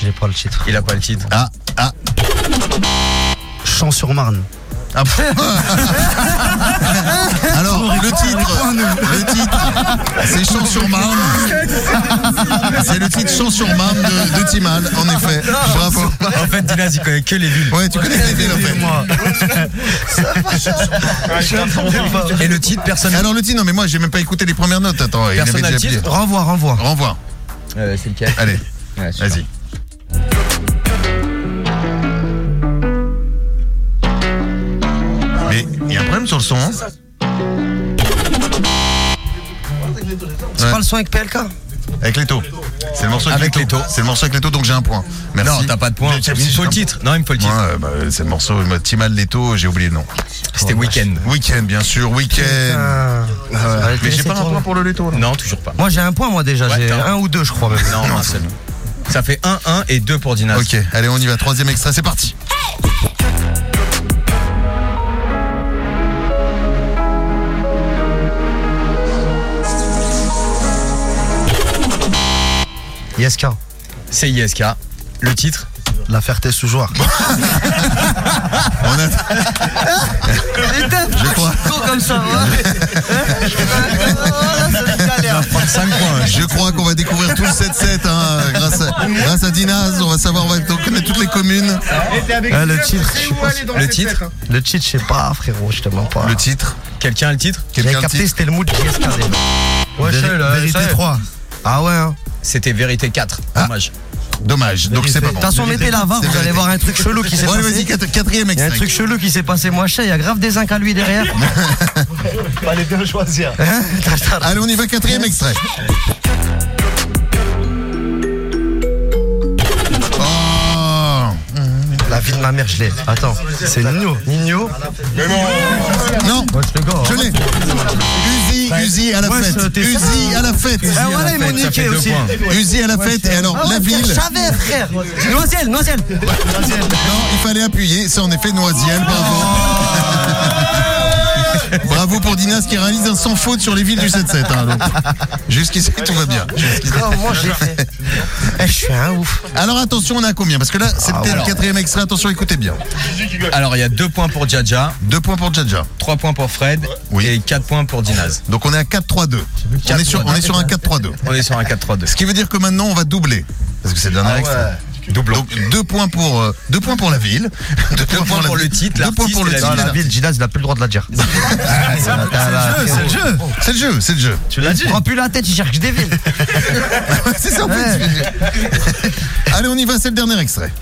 [SPEAKER 3] J'ai pas le titre.
[SPEAKER 9] Il a pas le titre.
[SPEAKER 2] Ah, ah.
[SPEAKER 4] Champs-sur-Marne.
[SPEAKER 2] Ah, pff. Alors, *laughs* le titre, le titre, c'est Champs sur Marne. C'est le titre Champs sur Marne de, de Timal, en effet. Bravo.
[SPEAKER 9] En fait, Dinaz, il connaît que les villes.
[SPEAKER 2] Ouais, tu connais les villes, en fait.
[SPEAKER 9] Et le titre, personne.
[SPEAKER 2] Alors, le titre, non, mais moi, j'ai même pas écouté les premières notes. Attends, il
[SPEAKER 9] Personne
[SPEAKER 2] avait
[SPEAKER 9] n'a le
[SPEAKER 2] déjà appuyé.
[SPEAKER 9] titre
[SPEAKER 3] Renvoie, renvoie.
[SPEAKER 2] Renvoie.
[SPEAKER 9] Euh, c'est lequel
[SPEAKER 2] Allez,
[SPEAKER 9] Ouais,
[SPEAKER 2] vas-y. Mais il y a un problème sur le son, hein
[SPEAKER 3] C'est
[SPEAKER 2] Ouais.
[SPEAKER 3] pas le son avec PLK
[SPEAKER 2] Avec les taux. C'est le morceau avec,
[SPEAKER 9] Avec
[SPEAKER 2] les taux. C'est le morceau avec les taux, donc j'ai un point. Merci.
[SPEAKER 9] Non, t'as pas de point. Il me faut le titre. Non, il me faut le titre.
[SPEAKER 2] Ouais, bah, c'est le morceau euh, Timal Leto, j'ai oublié le nom.
[SPEAKER 9] C'était Weekend.
[SPEAKER 2] Week-end, bien sûr, week-end.
[SPEAKER 3] Ah. Allez,
[SPEAKER 2] Mais j'ai pas un point pour le Leto. là.
[SPEAKER 9] Non, toujours pas.
[SPEAKER 3] Moi j'ai un point moi déjà,
[SPEAKER 9] Ouais,
[SPEAKER 3] j'ai
[SPEAKER 9] un-
[SPEAKER 3] un ou deux je crois même.
[SPEAKER 9] Non, un seul. Ça fait 1-1 et 2 pour Dinaz.
[SPEAKER 2] Ok, allez, on y va. Troisième extrait, c'est parti.
[SPEAKER 3] ISK.
[SPEAKER 9] C'est ISK. Le titre
[SPEAKER 4] La Ferté-sous-Joie. *laughs*
[SPEAKER 2] On a...
[SPEAKER 3] Je
[SPEAKER 2] crois.
[SPEAKER 3] comme ça.
[SPEAKER 9] Prendre 5 points.
[SPEAKER 2] Je crois qu'on va découvrir tout le 7-7 hein, grâce, à, grâce à Dinaz. On va savoir, on va connaître toutes les communes.
[SPEAKER 3] Ah, le titre, je sais pas.
[SPEAKER 9] Le titre
[SPEAKER 3] Le titre, je sais pas frérot, je te mens pas.
[SPEAKER 2] Le titre.
[SPEAKER 9] Quelqu'un a le titre
[SPEAKER 2] Quelqu'un le
[SPEAKER 3] capté,
[SPEAKER 2] titre
[SPEAKER 3] c'était le mood déjà. Ouais,
[SPEAKER 4] Vérité
[SPEAKER 3] je sais.
[SPEAKER 4] 3.
[SPEAKER 3] Ah ouais hein.
[SPEAKER 9] C'était Vérité 4.
[SPEAKER 2] Ah.
[SPEAKER 9] Dommage.
[SPEAKER 2] Dommage, donc c'est pas
[SPEAKER 3] De
[SPEAKER 2] bon.
[SPEAKER 3] toute façon, mettez la
[SPEAKER 2] C'est
[SPEAKER 3] vous allez voir un truc chelou qui s'est
[SPEAKER 2] vas-y,
[SPEAKER 3] passé.
[SPEAKER 2] quat- quatrième
[SPEAKER 3] Il y a un
[SPEAKER 2] extrait.
[SPEAKER 3] truc chelou qui s'est passé, moi, je sais, il y a grave des incs à lui derrière. *laughs*
[SPEAKER 4] Fallait bien choisir.
[SPEAKER 3] Hein
[SPEAKER 2] Allez, on y va, quatrième extrait.
[SPEAKER 3] Vie de ma mère, je l'ai. Attends.
[SPEAKER 4] C'est Nino.
[SPEAKER 3] Nino
[SPEAKER 2] Non,
[SPEAKER 3] Wesh, le gars.
[SPEAKER 2] je l'ai. Uzi, Uzi à la fête.
[SPEAKER 3] t'es
[SPEAKER 2] Uzi à la fête.
[SPEAKER 3] Ah voilà, ils m'ont
[SPEAKER 9] Ça fait
[SPEAKER 3] niqué
[SPEAKER 9] deux
[SPEAKER 3] aussi.
[SPEAKER 9] points.
[SPEAKER 2] Uzi à la fête. Et alors,
[SPEAKER 3] Ah ouais,
[SPEAKER 2] la ville.
[SPEAKER 3] frère, Je savais, frère. Noisiel, Noisiel.
[SPEAKER 2] Non, il fallait appuyer. C'est en effet Noisiel. Bravo. Bravo pour Dinas qui réalise un sans faute sur les villes du 7-7. hein, donc. Jusqu'ici, tout va bien. Jusqu'ici.
[SPEAKER 3] Moi, j'ai fait. Eh, je suis un ouf.
[SPEAKER 2] Alors attention, on a combien? Parce que là, c'est peut-être le
[SPEAKER 9] alors.
[SPEAKER 2] quatrième extrait. Attention, écoutez bien.
[SPEAKER 9] Alors, il y a 2 points pour Djadja,
[SPEAKER 2] Deux points pour Djadja.
[SPEAKER 9] 3 points pour Fred
[SPEAKER 2] Oui.
[SPEAKER 9] et 4 points pour Dinaz.
[SPEAKER 2] Donc on est à 4-3-2. On est sur, on est sur un 4-3-2.
[SPEAKER 9] On est sur un 4-3-2.
[SPEAKER 2] Ce qui veut dire que maintenant, on va doubler. Parce que c'est le dernier
[SPEAKER 9] Ah ouais.
[SPEAKER 2] extrait.
[SPEAKER 9] Doublon.
[SPEAKER 2] Donc deux points pour euh, deux points pour la ville, *laughs* deux,
[SPEAKER 9] points pour le titre,
[SPEAKER 2] deux points pour le titre.
[SPEAKER 3] La ville, Ginas, il a plus le droit de la dire. *laughs*
[SPEAKER 10] C'est le jeu.
[SPEAKER 2] C'est le jeu, c'est le jeu.
[SPEAKER 10] Tu l'as dit.
[SPEAKER 3] Prends plus la tête, il cherche des villes. *laughs*
[SPEAKER 2] c'est ça en fait. Allez, on y va, c'est le dernier extrait.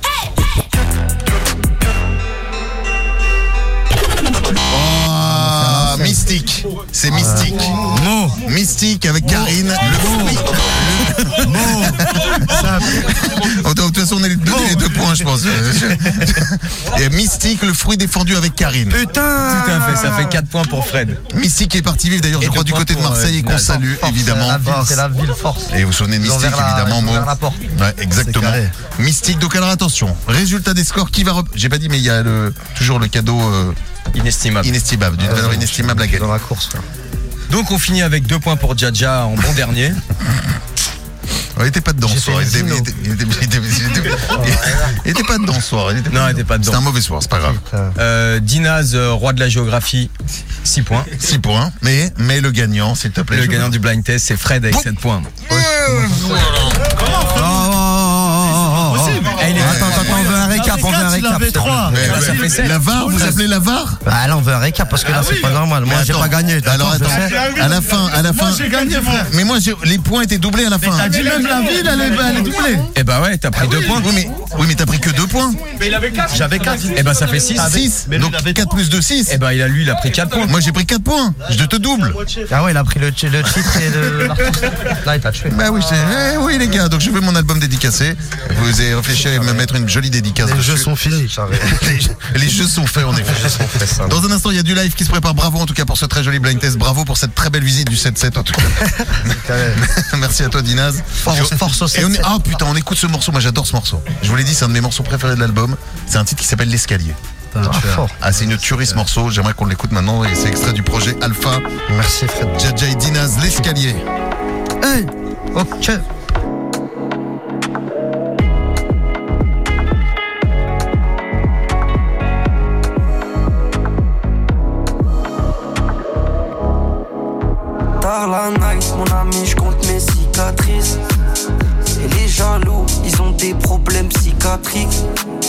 [SPEAKER 2] Oh, mystique, c'est mystique.
[SPEAKER 10] Mot.
[SPEAKER 2] Mystique avec Karine, le fruit. Oh, De toute façon, on est les deux, les deux points, je pense. Et Mystique, le fruit défendu avec Karine.
[SPEAKER 9] Tout à fait, ça fait 4 points pour Fred.
[SPEAKER 2] Mystique est parti vivre d'ailleurs, je crois,
[SPEAKER 9] deux
[SPEAKER 2] du côté de
[SPEAKER 9] pour,
[SPEAKER 2] Marseille
[SPEAKER 9] euh,
[SPEAKER 2] et qu'on salue
[SPEAKER 3] Force,
[SPEAKER 2] évidemment.
[SPEAKER 3] C'est la ville, c'est la ville force.
[SPEAKER 2] Et vous vous souvenez de Mystique, évidemment, Mo.
[SPEAKER 3] ouvert la porte.
[SPEAKER 2] Ouais, exactement. Mystique, donc alors attention, résultat des scores, qui va... rep- J'ai pas dit, mais il y a le, toujours le cadeau euh,
[SPEAKER 9] Inestimable.
[SPEAKER 2] inestimable, d'une valeur inestimable à gagner.
[SPEAKER 3] Dans la course.
[SPEAKER 9] Donc on finit avec 2 points pour Jaja en bon dernier.
[SPEAKER 2] Il était pas dedans ce soir, il était, il était- il il pas dedans ce soir. il était
[SPEAKER 9] Non, il était pas dedans.
[SPEAKER 2] C'était un mauvais soir, c'est pas grave.
[SPEAKER 9] Euh, Dinaz, euh, roi de la géographie, 6 points.
[SPEAKER 2] 6 points, mais, mais le gagnant, s'il te plaît.
[SPEAKER 9] Le gagnant du blind test, c'est Fred avec
[SPEAKER 2] Bon.
[SPEAKER 9] 7 points.
[SPEAKER 10] Oh,
[SPEAKER 3] récap,
[SPEAKER 10] Il avait.
[SPEAKER 2] Mais, mais-
[SPEAKER 9] fait sept.
[SPEAKER 2] la VAR, vous appelez la VAR
[SPEAKER 3] Bah là, on veut un récap parce que là, c'est pas normal. Moi,
[SPEAKER 2] Mais
[SPEAKER 3] j'ai pas gagné.
[SPEAKER 2] Alors attends,
[SPEAKER 3] sais.
[SPEAKER 2] à la fin, à la fin.
[SPEAKER 10] Moi, j'ai gagné, frère.
[SPEAKER 2] Mais moi, j'ai- les points étaient doublés à la fin.
[SPEAKER 10] T'as dit même la ville, elle est, doublée.
[SPEAKER 9] Eh bah ouais, t'as pris 2 points.
[SPEAKER 2] Oui, mais, mais t'as pris que 2 points.
[SPEAKER 10] J'avais 4.
[SPEAKER 9] Eh bah ça fait 6.
[SPEAKER 2] 6.
[SPEAKER 10] mais lui,
[SPEAKER 2] Donc
[SPEAKER 10] il avait
[SPEAKER 2] 4 plus 2, 6.
[SPEAKER 9] Eh bah il a lui, il a pris 4 points.
[SPEAKER 2] Moi, j'ai pris 4 points. Je te double.
[SPEAKER 3] Ah ouais, il a pris le, le titre et le-. *laughs* Là, il t'a tué.
[SPEAKER 2] Bah oui, eh oui, les gars. Donc, je veux mon album dédicacé. Vous avez réfléchi à me mettre une jolie dédicace
[SPEAKER 3] Les jeux sont finis. *laughs*
[SPEAKER 2] Les jeux sont faits en effet.
[SPEAKER 3] ça.
[SPEAKER 2] Dans un instant, il y a du live qui se prépare. Bravo en tout cas pour ce très joli blind test. Bravo pour cette très belle visite du 7-7 en tout cas. *laughs* Merci à toi Dinaz.
[SPEAKER 3] Force- force au
[SPEAKER 2] Et on est-
[SPEAKER 3] 7-7.
[SPEAKER 2] Ah putain, on écoute ce morceau. Moi j'adore ce morceau. Je vous l'ai dit, c'est un de mes morceaux préférés de l'album. C'est un titre qui s'appelle L'escalier.
[SPEAKER 3] Ah.
[SPEAKER 2] Ah, c'est une tuerie ce morceau. J'aimerais qu'on l'écoute maintenant. Et c'est extrait du projet Alpha.
[SPEAKER 3] Merci, Fred.
[SPEAKER 2] Jaja et Dinaz, L'escalier.
[SPEAKER 3] Hey Ok.
[SPEAKER 6] Mon ami, je compte mes cicatrices. Et les jaloux, ils ont des problèmes psychiatriques.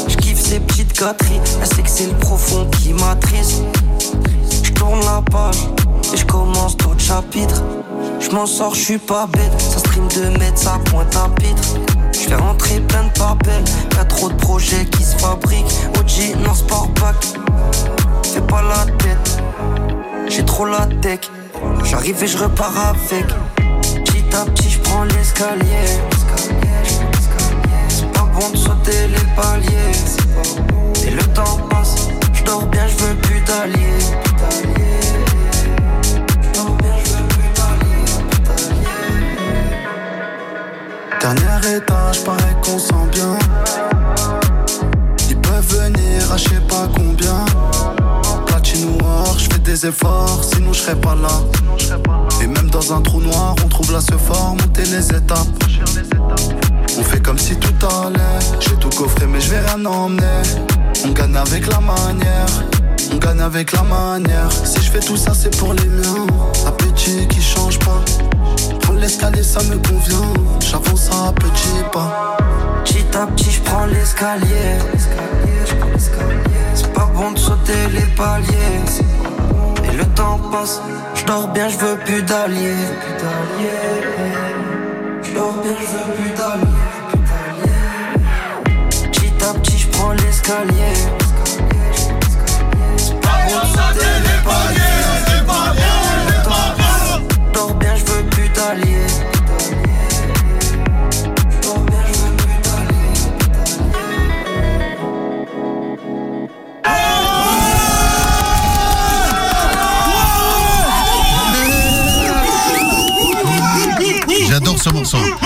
[SPEAKER 6] Je kiffe ces petites gâteries, elle sait que c'est le profond qui m'attriste. Je tourne la page et je commence d'autres chapitres. Je m'en sors, je suis pas bête, ça stream de mètres, ça pointe à pitre. Je fais rentrer plein de papels, y'a trop de projets qui se fabriquent. OG, non Sportback, fais pas la tête. J'ai trop la tech. J'arrive et je repars avec. Petit à petit, je prends l'escalier. C'est pas bon de sauter les paliers. Et le temps passe, je dors bien, je veux plus d'alliés.
[SPEAKER 4] Dernier étage, paraît qu'on sent bien. Ils peuvent venir à je sais pas combien. Platine noir, je des efforts, sinon je serais pas là. Et même dans un trou noir, on trouve là ce fort, monter les étapes. On fait comme si tout allait. J'ai tout coffré, mais je vais rien emmener. On gagne avec la manière. On gagne avec la manière. Si je fais tout ça, c'est pour les miens. Appétit qui change pas. Prendre l'escalier, ça me convient. J'avance à petits pas.
[SPEAKER 6] Petit à petit, je prends l'escalier. C'est pas bon de sauter les paliers. Et le temps passe, je dors bien, je veux plus d'alliés. Je dors bien, je veux plus d'alliés. Petit à petit, je prends l'escalier.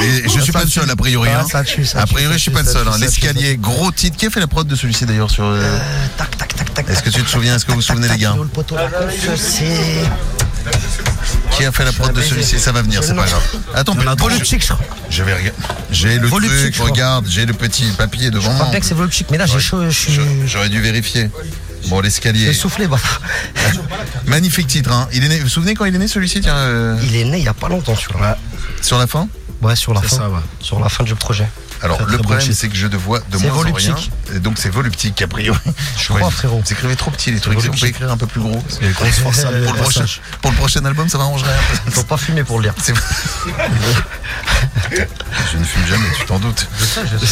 [SPEAKER 2] Et je suis pas le seul a priori.
[SPEAKER 3] Ah,
[SPEAKER 2] hein. A priori, je suis pas le seul. hein. L'escalier, gros titre. Qui a fait la prod de celui-ci d'ailleurs sur. euh,
[SPEAKER 3] Tac, tac, tac, tac.
[SPEAKER 2] Est-ce que tu te souviens Est-ce que vous vous souvenez les gars
[SPEAKER 3] Le poteau, la c'est.
[SPEAKER 2] Qui a fait la prod de celui-ci Ça va venir, c'est pas grave. Attends, mais
[SPEAKER 3] Volupchic, je crois.
[SPEAKER 2] je vais regarder. J'ai le truc, regarde, j'ai le petit papier devant
[SPEAKER 3] Je
[SPEAKER 2] moi.
[SPEAKER 3] crois bien que c'est mais là, j'ai chaud,
[SPEAKER 2] J'aurais dû vérifier. Bon,
[SPEAKER 3] J'ai
[SPEAKER 2] l'escalier.
[SPEAKER 3] soufflé, bah. *laughs*
[SPEAKER 2] Magnifique titre. Hein. Il est né... Vous vous souvenez quand il est né celui-ci euh,
[SPEAKER 3] Il est né il y a pas longtemps, tu vois.
[SPEAKER 2] sur la fin?
[SPEAKER 3] Ouais, sur la fin.
[SPEAKER 10] ça, ouais.
[SPEAKER 3] Sur la fin du projet.
[SPEAKER 2] Alors,
[SPEAKER 3] Très,
[SPEAKER 2] le
[SPEAKER 3] très
[SPEAKER 2] problème, c'est que je te vois de moins en rien.
[SPEAKER 3] voluptique.
[SPEAKER 2] Et donc, c'est voluptique, a priori. Je *laughs*
[SPEAKER 3] crois, frérot.
[SPEAKER 2] Vous écrivez trop petit, les trucs. On peut
[SPEAKER 3] voluptique.
[SPEAKER 2] écrire un peu plus gros.
[SPEAKER 3] Il
[SPEAKER 2] pour, le prochain, pour le prochain album, ça m'arrangerait peu.
[SPEAKER 3] Faut pas fumer pour le lire.
[SPEAKER 2] C'est- *laughs* Je ne fume jamais, tu t'en doutes.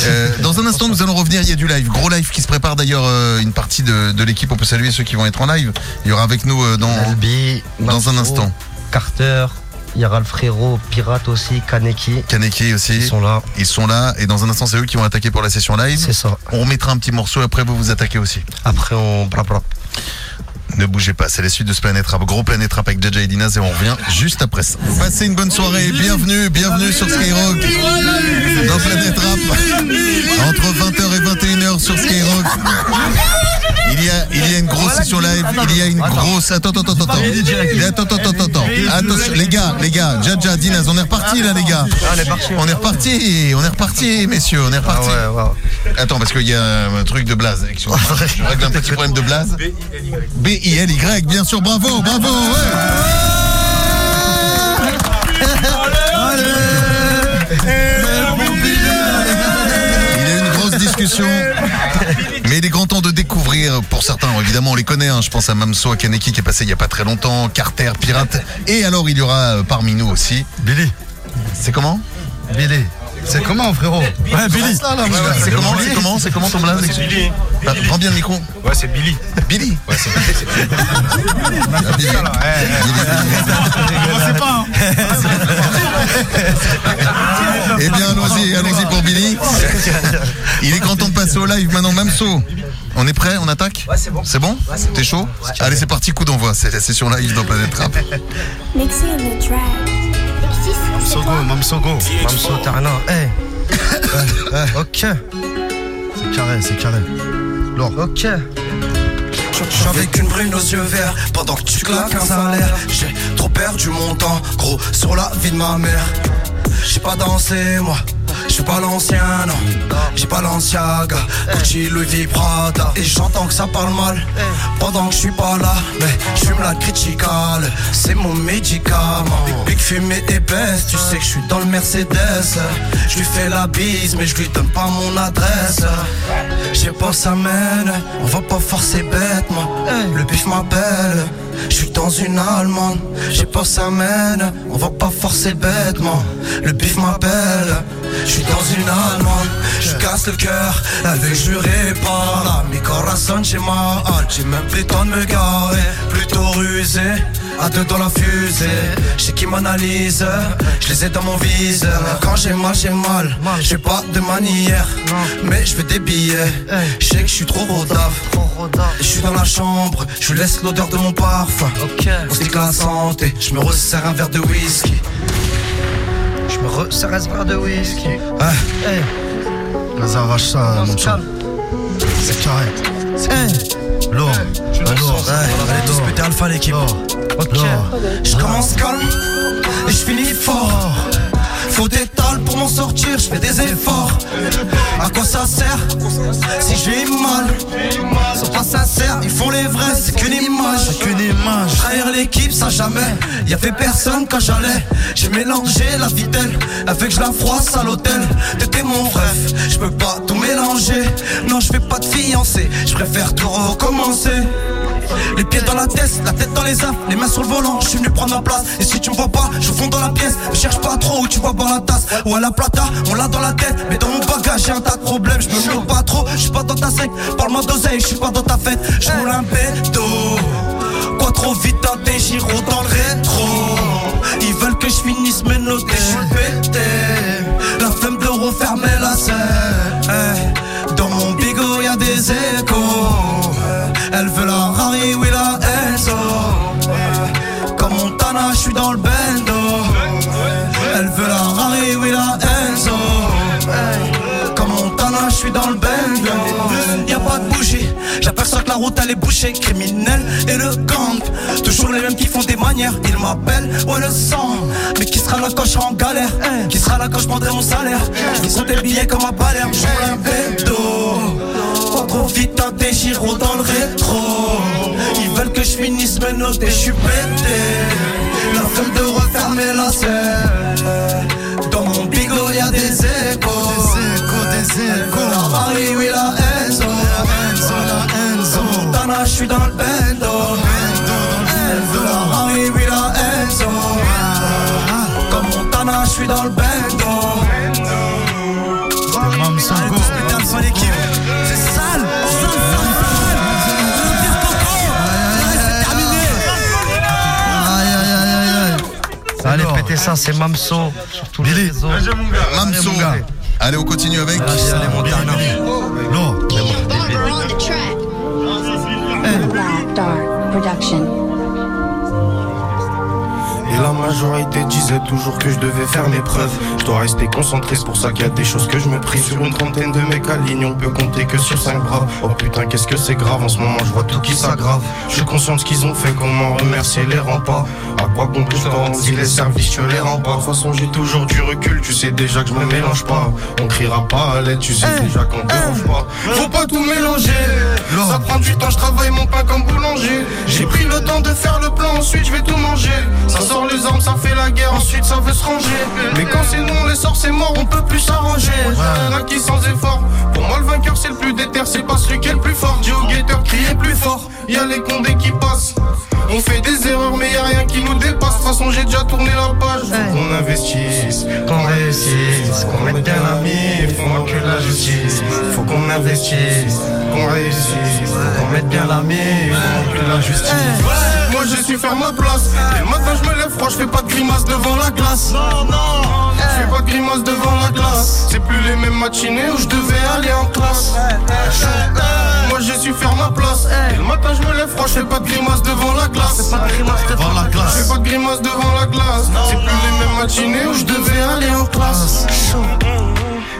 [SPEAKER 2] Euh, dans un instant, nous allons revenir. Il y a du live, gros live qui se prépare d'ailleurs. euh, une partie de, de l'équipe, on peut saluer ceux qui vont être en live. Il y aura avec nous euh, dans,
[SPEAKER 3] Albi,
[SPEAKER 2] dans un instant.
[SPEAKER 3] Carter, il y aura le frérot Pirate aussi, Kaneki.
[SPEAKER 2] Kaneki aussi.
[SPEAKER 3] Ils sont là.
[SPEAKER 2] Ils sont là et dans un instant, c'est eux qui vont attaquer pour la session live.
[SPEAKER 3] C'est ça.
[SPEAKER 2] On mettra un petit morceau après vous vous attaquez aussi.
[SPEAKER 3] Après, on.
[SPEAKER 2] Ne bougez pas, c'est la suite de ce Planète Rap. Gros Planète Rap avec Jaja et Dinaz et on revient juste après ça. Passez une bonne soirée, bienvenue, bienvenue sur Skyrock dans Planète Rap. Entre 20h et 21h sur Skyrock. Il y a, il y a une grosse session live, il y a une grosse. Attends, attends, attends, attends. Attends, attends, attends, attends. Attention, les gars, les gars, Jaja, Dinaz, on est reparti là, les gars.
[SPEAKER 3] on est parti.
[SPEAKER 2] On est reparti, on est reparti, messieurs, on est
[SPEAKER 3] Ah
[SPEAKER 2] reparti.
[SPEAKER 3] ouais.
[SPEAKER 2] Attends, parce qu'il y a un truc de blaze. Je règle un petit *laughs* problème de blaze. B-I-L-Y, bien sûr, bravo, bravo, Il y a une grosse discussion. Il est grand temps de découvrir, pour certains, évidemment, on les connaît. hein. je pense à Mamso, à Kaneki qui est passé il n'y a pas très longtemps, Carter, Pirate. Et alors, il y aura euh, parmi nous aussi.
[SPEAKER 4] Billy.
[SPEAKER 2] C'est comment?
[SPEAKER 4] Billy. C'est comment, frérot Ouais, Billy.
[SPEAKER 2] C'est comment C'est comment C'est comment ton blaze
[SPEAKER 8] Billy.
[SPEAKER 2] Ah, Prends bien le micro.
[SPEAKER 8] Ouais, c'est Billy.
[SPEAKER 2] Billy
[SPEAKER 8] Ouais, c'est Billy.
[SPEAKER 2] Ah, Billy.
[SPEAKER 4] On sait pas.
[SPEAKER 2] Eh bien, allons-y, allons-y pour Billy. Il est grand temps de passer au live maintenant, Mamso. On est prêt On attaque
[SPEAKER 11] Ouais, c'est bon.
[SPEAKER 2] C'est bon T'es chaud Allez, c'est parti, coup d'envoi. C'est session live dans Planète Rap.
[SPEAKER 12] Mixing in the track. Ici, c'est
[SPEAKER 4] Sogo,
[SPEAKER 12] toi.
[SPEAKER 4] Mam Sogo.
[SPEAKER 3] Mamso, t'as rien. Eh. *laughs* Eh, Ok.
[SPEAKER 4] C'est carré, c'est carré. Lourd.
[SPEAKER 3] Ok.
[SPEAKER 11] Je suis avec une brune aux yeux verts pendant que tu claques un salaire. J'ai trop perdu mon temps, gros, sur la vie de ma mère. J'ai pas dansé, moi. Suis pas l'ancien, non. J'ai pas l'anciaga. Gucci, Louis Prada. Et j'entends que ça parle mal pendant que je suis pas là. Mais je fume la criticale, c'est mon médicament. Big, big fumée épaisse, tu sais que je suis dans le Mercedes. Je lui fais la bise, mais je lui donne pas mon adresse. J'ai pas sa mène, on va pas forcer bêtement. Le bif m'appelle, je suis dans une allemande. J'ai pas sa mène, on va pas forcer bêtement. Le bif m'appelle, je suis dans une allemande. Je casse le cœur, veut jurer par là. Mi corazon chez halle, j'ai même plus temps de me garer. Plutôt rusé, à deux dans la fusée. J'ai qui m'analyse, je les ai dans mon viseur. Quand j'ai mal, j'ai mal. J'ai pas de manière, mais je veux des billets. Je sais que je suis trop rodave. Je suis dans la chambre, je laisse l'odeur de mon parfum. On se dit que la santé, je me resserre un verre de whisky.
[SPEAKER 3] Je me resserre ce verre de whisky.
[SPEAKER 4] Vas-y, arrache ça. C'est carré. Lourd. Lourd.
[SPEAKER 11] allez tous péter alpha l'équipe.
[SPEAKER 3] Ok.
[SPEAKER 4] Lourd.
[SPEAKER 11] Je commence calme et je finis fort. Faut des tales pour m'en sortir, je fais des efforts. À quoi ça sert si vis mal? Sont pas sincères, ils font les vrais, c'est qu'une image.
[SPEAKER 4] Qu'une image.
[SPEAKER 11] Trahir l'équipe, ça jamais. Y avait personne quand j'allais. J'ai mélangé la vie d'elle avec je la froisse à l'hôtel. T'étais mon rêve, je peux pas tout mélanger. Non, je fais pas de fiancé, je préfère tout recommencer. Les pieds dans la tête, la tête dans les affres, les mains sur le volant, je suis venu prendre ma place. Et si tu me vois pas, je fonds dans la pièce. Ne cherche pas trop où tu vas boire la tasse. Ou à la plata, on l'a dans la tête. Mais dans mon bagage, j'ai un tas de problèmes. Je me mets pas trop, je suis pas dans ta sec. Parle-moi d'oseille, je suis pas dans ta fête. Je roule un bédo. Quoi trop vite, un gyros dans le rétro. Ils veulent que je finisse mes notes et je pété. La flemme de refermer la scène. Dans mon bigot, y a des échos. Route elle est bouchée. Et le gang. Toujours les mêmes qui font des manières. Ils m'appellent, ouais le sang. Mais qui sera là quand je serai en galère? Qui sera là quand je prendrai mon salaire? Ils sont des billets comme un Palerme. Je un bédo. Pas trop vite, un des gyros dans le rétro. Ils veulent que je finisse mes notes et je suis pété. La flemme de refermer la scène. Dans mon bigot, y a des échos. Elle veut la Marie, oui la Enzo. Comme Montana, je suis dans le bendo. La Enzo. Comme Montana, je suis dans le bendo.
[SPEAKER 4] Mam Sango.
[SPEAKER 11] Sur l'équipe. C'est sale, sale,
[SPEAKER 4] Aïe, aïe, aïe, aïe, aïe.
[SPEAKER 3] Allez, pétez ça, c'est Mamso. sur tous les réseaux.
[SPEAKER 2] Mamso. Allez, on continue avec.
[SPEAKER 3] Allez.
[SPEAKER 12] Black Dark Production.
[SPEAKER 13] Et la majorité disait toujours que je devais faire mes preuves. Je dois rester concentré, c'est pour ça qu'il y a des choses que je me prie. Sur une trentaine de mecs à ligne, on peut compter que sur cinq bras. Oh putain, qu'est-ce que c'est grave en ce moment, je vois tout qui s'aggrave. Je suis conscient de ce qu'ils ont fait, comment remercier les rend pas. À quoi bon que je rende si les services je les rends pas. De toute façon, j'ai toujours du recul, tu sais déjà que je me mélange pas. On criera pas à l'aide, tu sais déjà qu'on dérange pas. Faut pas tout mélanger. Ça prend du temps, je travaille mon pain comme boulanger. J'ai pris le temps de faire le plan, ensuite je vais tout manger. Ça sort les armes, ça fait la guerre, ensuite ça veut se ranger. Mais quand c'est nous, les sorts, c'est mort, on peut plus s'arranger. Un acquis sans effort. Pour moi, le vainqueur, c'est le plus déter, c'est pas celui qui est le plus fort. Dis au guetteur, criez plus fort. Y a les condés qui passent. On fait des erreurs, mais y a rien qui nous dépasse. De toute façon, j'ai déjà tourné la page. Faut qu'on investisse, qu'on réussisse, qu'on mette bien la mif, faut que la justice. Faut qu'on investisse, qu'on réussisse, faut qu'on mette bien la mif, faut que la justice. Moi, je suis faire ma place. Et matin, je me lève froid, je fais pas de grimace devant la glace. Non, non, je fais pas de grimace devant la glace. C'est plus les mêmes matinées où je devais aller en classe. Moi, je suis faire ma place. Et le matin, je me lève froid, je fais pas de grimace devant la glace.
[SPEAKER 4] Devant la glace.
[SPEAKER 13] fais pas de grimace devant la glace. C'est plus les mêmes matinées où je devais aller en classe.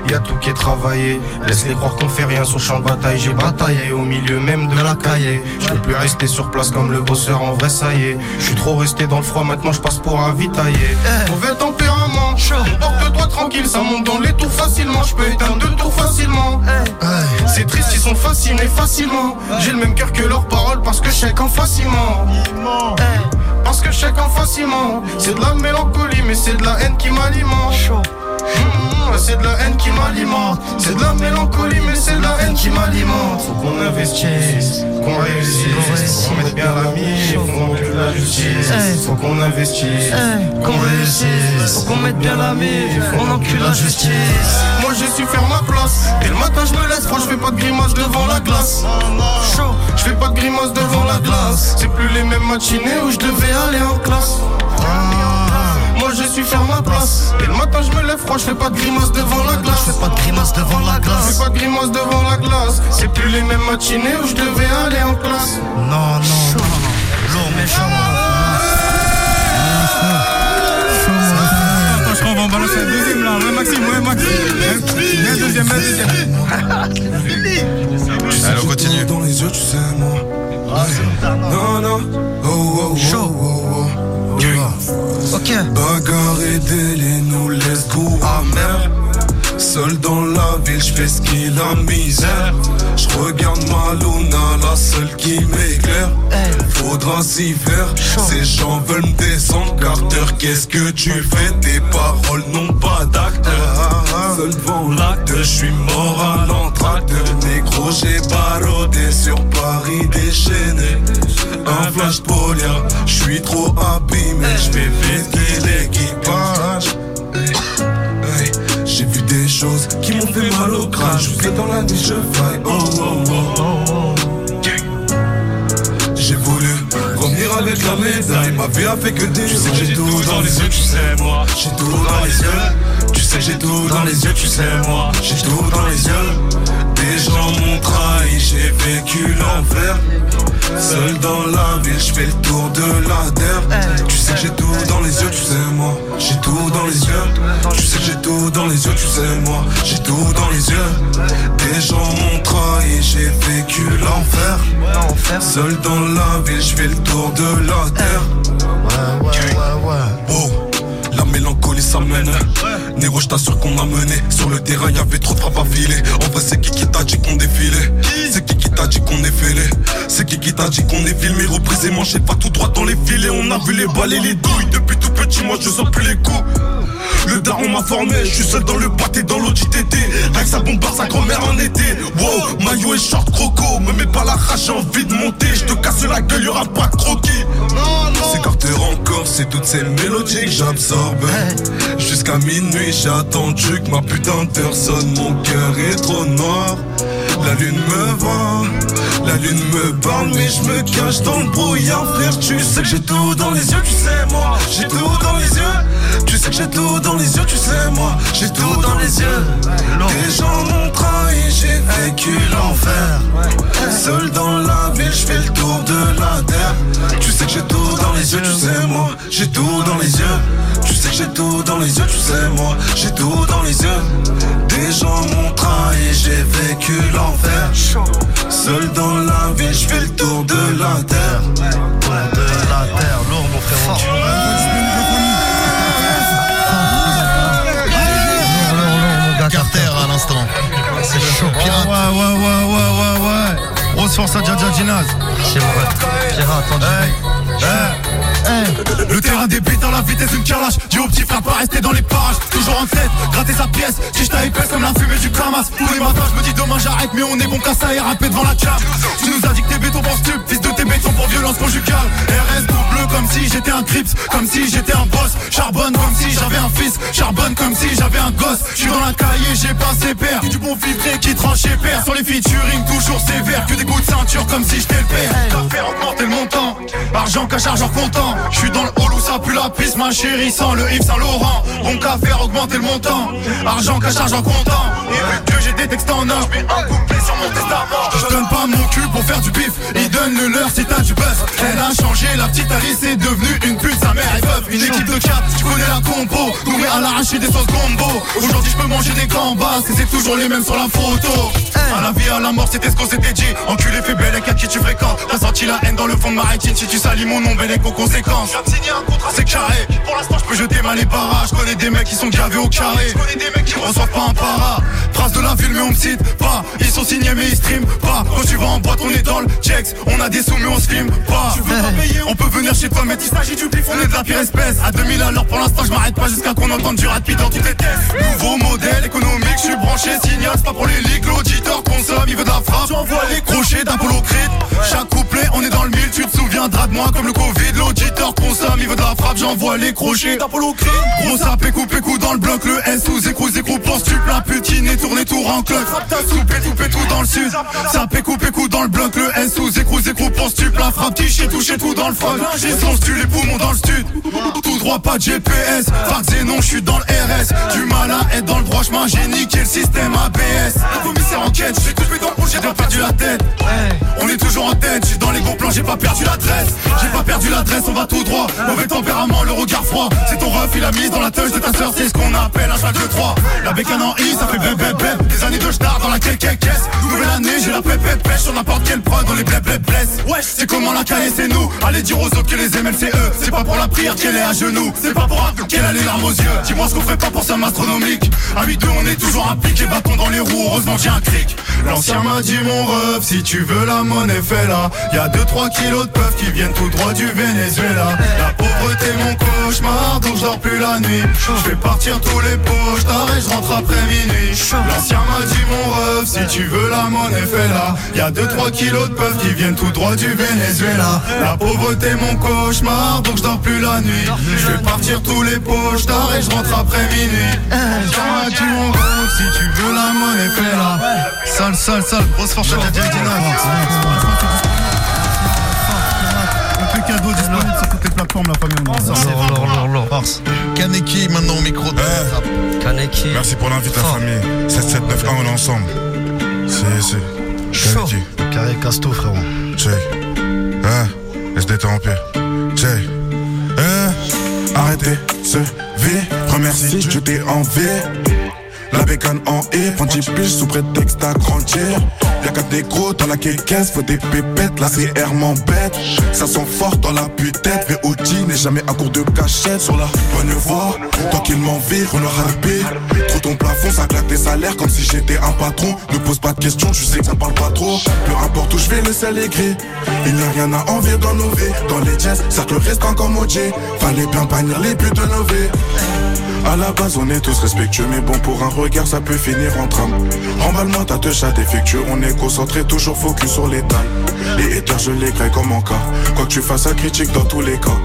[SPEAKER 13] Y'a tout qui est travaillé. Laisse-les croire qu'on fait rien sur champ de bataille. J'ai bataillé au milieu même de la cahier. Je peux plus rester sur place comme le bosseur. En vrai, ça y est. Je suis trop resté dans le froid. Maintenant, je passe pour ravitailler. Mauvais tempérament. Porte-toi tranquille. Ça monte dans les tours facilement. Je peux éteindre deux tours facilement. C'est triste, ils sont fascinés facilement. J'ai le même cœur que leurs paroles parce que je sais qu'en facilement. Parce que je sais qu'en facilement. C'est de la mélancolie, mais c'est de la haine qui m'alimente. Mmh, c'est de la haine qui m'alimente. C'est de la mélancolie, mais c'est de la haine qui m'alimente. Faut qu'on investisse, qu'on réussisse, qu'on mette bien la faut qu'on tue la justice. Faut qu'on investisse, qu'on réussisse, faut qu'on mette bien la mire, on encule la justice. Moi je suis faire ma place. Et le matin je me laisse froid, je fais pas de grimace devant la glace. Chaud, je fais pas de grimace devant la glace. C'est plus les mêmes matinées où je devais aller en classe. Moi je suis faire ma place. Et le matin je me lève froid, je fais pas de grimace devant la glace.
[SPEAKER 4] Je fais pas de grimace devant la
[SPEAKER 13] Je
[SPEAKER 4] glace.
[SPEAKER 13] fais pas de grimace devant la glace. C'est plus les mêmes matinées où je devais aller en classe.
[SPEAKER 4] Non, non, non, non. Lourd, méchant.
[SPEAKER 14] Je qu'on va en balancer un deuxième là. Ouais, Maxime, ouais, Maxime. Un deuxième, un deuxième.
[SPEAKER 2] Allez, on continue.
[SPEAKER 13] Dans les yeux, tu sais, moi. Non, non. Oh, oh, oh, oh.
[SPEAKER 3] Ok.
[SPEAKER 13] Bagarre et délai nous laisse goût amer. Seul dans la ville, je fais ce qu'il a misère. Je regarde ma luna, la seule qui m'éclaire. Faudra s'y faire. Ces gens veulent me descendre. Carter, qu'est-ce que tu fais? Tes paroles n'ont pas d'acteur. Seul devant l'acte, je suis mort à l'entracte. Flash polaire, je suis trop abîmé. Je vais vite l'équipage. J'ai vu des choses qui m'ont fait mal au crâne. Je fais dans la nuit, je faille. Oh, oh, oh, oh. J'ai voulu revenir avec la médaille. Ma vie a fait que des Tu sais que j'ai tout dans les yeux, tu sais, moi. J'ai tout dans les yeux. Tu sais, j'ai tout dans les yeux, tu sais, moi. J'ai tout dans les yeux. Des gens m'ont trahi, j'ai vécu l'enfer. Seul dans la ville, je fais le tour de la terre. Tu sais que j'ai tout dans les yeux, tu sais moi. J'ai tout dans les yeux. Tu sais que j'ai tout dans les yeux, tu sais moi. J'ai tout dans les yeux. Des gens m'ont trahi, j'ai vécu l'enfer. Seul dans la ville, je fais le tour de la terre.
[SPEAKER 4] Ouais, ouais, ouais, ouais.
[SPEAKER 13] Oh, la mélancolie ça mène.
[SPEAKER 14] Négro, je t'assure qu'on a mené. Sur le terrain, y avait trop de frappes à filer. En vrai, c'est qui qui t'a dit qu'on défilait C'est qui qui t'a dit qu'on est fêlé C'est qui qui t'a dit qu'on est filmé Reprisé, manché pas tout droit dans les filets. On a vu les balles et les douilles. Depuis tout petit, moi je sens plus les coups. Le daron m'a formé, je suis seul dans le pâté dans l'eau TT Avec sa bombarde, sa grand-mère en été Wow, maillot et short croco Me mets pas la rage, j'ai envie de monter Je te casse la gueule, y'aura pas de croquis C'est Carter encore, c'est toutes ces mélodies que j'absorbe Jusqu'à minuit, j'ai attendu que ma putain d'heure sonne Mon cœur est trop noir la lune me voit, la lune me parle, mais je me cache dans le brouillard, frère. Tu sais que j'ai tout dans les yeux, tu sais, moi, j'ai tout dans les yeux. Tu sais que j'ai tout dans les yeux, tu sais, moi, j'ai tout dans les yeux. Des gens m'ont trahi, j'ai vécu l'enfer. Seul dans la ville, je fais le tour de la terre. Tu sais que j'ai tout dans les yeux, tu sais, moi, j'ai tout dans les yeux. J'ai tout dans les yeux, tu sais, moi, j'ai tout dans les yeux. Des gens m'ont trahi, j'ai vécu l'enfer. Seul dans la ville, je fais le tour de la terre.
[SPEAKER 3] De la terre, lourd, mon frérot.
[SPEAKER 2] Carter à l'instant.
[SPEAKER 3] C'est chaud,
[SPEAKER 15] Ouais,
[SPEAKER 3] pirate.
[SPEAKER 15] ouais, ouais, ouais, ouais, ouais. Grosse force à Djadja Ginaz.
[SPEAKER 3] C'est vrai. Pirate, on dit.
[SPEAKER 15] Le terrain débite dans la vitesse d'une carlache Dis au petit frère pas rester dans les parages. Toujours en tête, gratter sa pièce. Si je épaisse comme la fumée du Kamas. Tous les matins je me dis demain j'arrête Mais on est bon qu'à ça et rapper devant la cam Tu nous as dit que t'es béton pour stup Fils de tes bétons pour violence conjugale. RS double comme si j'étais un Crips Comme si j'étais un boss. Charbonne comme si j'avais un fils Charbonne comme si j'avais un gosse. Je suis dans la cahier j'ai pas ses pères Du bon filtré qui tranche et perd Sur les featuring toujours sévère. Que des coups de ceinture comme si j'étais le père. T'as faire augmenter le montant Argent cash argent comptant Je suis dans le hall où ça pue la piste ma chérie Sans le Yves Saint Laurent. Bon qu'à faire augmenter le montant. Argent cash argent comptant. Et vu que j'ai des textes en or. Un couplet sur mon testament. Je donne pas mon cul pour faire du bif Ils donnent le leur si t'as du buzz. Elle a changé la petite Alice est devenue une pute. Sa mère est veuve Une équipe de 4 Tu connais la compo. Nourrir à l'arraché des sauces gombo. Aujourd'hui je peux manger des gambas. Et c'est toujours les mêmes sur la photo. À la vie à la mort c'était ce qu'on s'était dit. Enculé fait belle et qui tu fréquentes. T'as senti la haine dans le fond de ma rétine. Si tu salis mon nom bel et aux conséquences Je viens de signer un contrat c'est carré. Pour l'instant je peux jeter mal les barrages Je connais des mecs qui sont gravés au carré. Je connais des mecs qui reçoivent pas un para. Trace de la ville mais on me cite pas. Ils sont signés mais ils stream pas. Quand tu vas en boîte on est dans le checks. On a des sous mais on se filme pas. Tu veux pas *laughs* payer on peut venir chez toi mais il s'agit du bif On est de la pire espèce. À 2000 à l'heure pour l'instant je m'arrête pas jusqu'à qu'on entende du rapide dans toutes les tests Nouveau modèle économique je suis branché. Signal C'est pas pour les ligues l'auditeur consomme il veut de la frappe. J'envoie les crochets d'Apollo Creed. Chaque couplet on est dans le mille. Tu te souviendras de moi comme le Covid Consomme. Il veut de la frappe J'envoie les crochets d'Apollo Creed. Gros ça pécou pécou dans le bloc Le S sous écrou écrou. Pense tu plein putine et tourner tour en club Soupé tout pétou dans le sud. Ça pécou pécou dans le bloc Le S sous écrou écrou. Pense tu plein frappe Tiché touché tout dans le froid J'ai son tu les poumons dans le stud Tout droit pas de GPS Farc non je suis dans le RS Du mal à être dans le droit chemin J'ai niqué le système ABS Le commissaire enquête J'ai tout fait dans le j'ai perdu la tête. On est toujours en tête, je suis dans les bons plans, j'ai pas perdu l'adresse. J'ai pas perdu l'adresse, on va tout droit. Mauvais tempérament, le regard froid. C'est ton ref, il a mis dans la touche de ta soeur C'est ce qu'on appelle un cheval de 3 La bécane en I, ça fait bép bép Des années de star dans la caisse Nouvelle année, j'ai la pépette pêche Sur n'importe quelle prod, dans les blép blép bless Wesh, c'est comment la caler, c'est nous. Allez dire aux autres que les ML c'est eux C'est pas pour la prière qu'elle est à genoux. C'est pas pour un peu qu'elle a les larmes aux yeux. Dis-moi ce qu'on fait pas pour somme astronomique. À 8 2 on est toujours impliqué Bâton dans les roues, heureusement j'ai un cric L'ancien m'a dit mon ref, si tu veux la monnaie fais là Y'a 2-3 kilos de puff qui viennent tout droit du Venezuela La pauvreté mon cauchemar, donc je dors plus la nuit Je fais partir tous les poches, t'arrêtes, je rentre après minuit L'ancien m'a dit mon ref, si tu veux la monnaie fais là Y'a 2-3 kilos de puff qui viennent tout droit du Venezuela La pauvreté mon cauchemar, donc je dors plus la nuit Je fais partir tous les poches, t'arrêtes, je rentre après minuit L'ancien m'a dit mon ref, si tu veux la monnaie fais là Sale, sale, sale, grosse force à
[SPEAKER 4] cadeau disponible sur toutes les plateformes, la famille.
[SPEAKER 3] Lourd,
[SPEAKER 2] Force. Kaneki maintenant au micro de
[SPEAKER 3] Kaneki.
[SPEAKER 14] Merci pour l'invite, la famille. 7791, on est ensemble. C'est, c'est. Kaneki.
[SPEAKER 3] Carré Casto, frérot.
[SPEAKER 14] Check. Hein? Laisse détemper. Check. Hein? Arrêtez ce V. Remercie, je t'ai en V. La bécane en E. Prends plus sous prétexte d'agrandir.
[SPEAKER 16] Y'a qu'à des gros dans la caisse, faut des pépettes, la CR m'embête. Ça sent fort dans la putette, VOD n'est jamais à court de cachette sur la bonne voie. Tant qu'il m'en vire, on aura Trop ton plafond, ça claque tes salaires comme si j'étais un patron. Ne pose pas de questions, tu sais que ça parle pas trop. Peu importe où je vais, le ciel est gris. Il n'y a rien à envier dans nos vies. Dans les jazz, cercle reste encore maudit. Fallait bien bannir les buts de nos. À la base, on est tous respectueux, mais bon, pour un regard, ça peut finir en trame. Remballe-moi ta touche à défectueux, on est concentré, toujours focus sur l'étal. Les haters, je les crée comme en cas. Quoi que tu fasses, à critique dans tous les cas.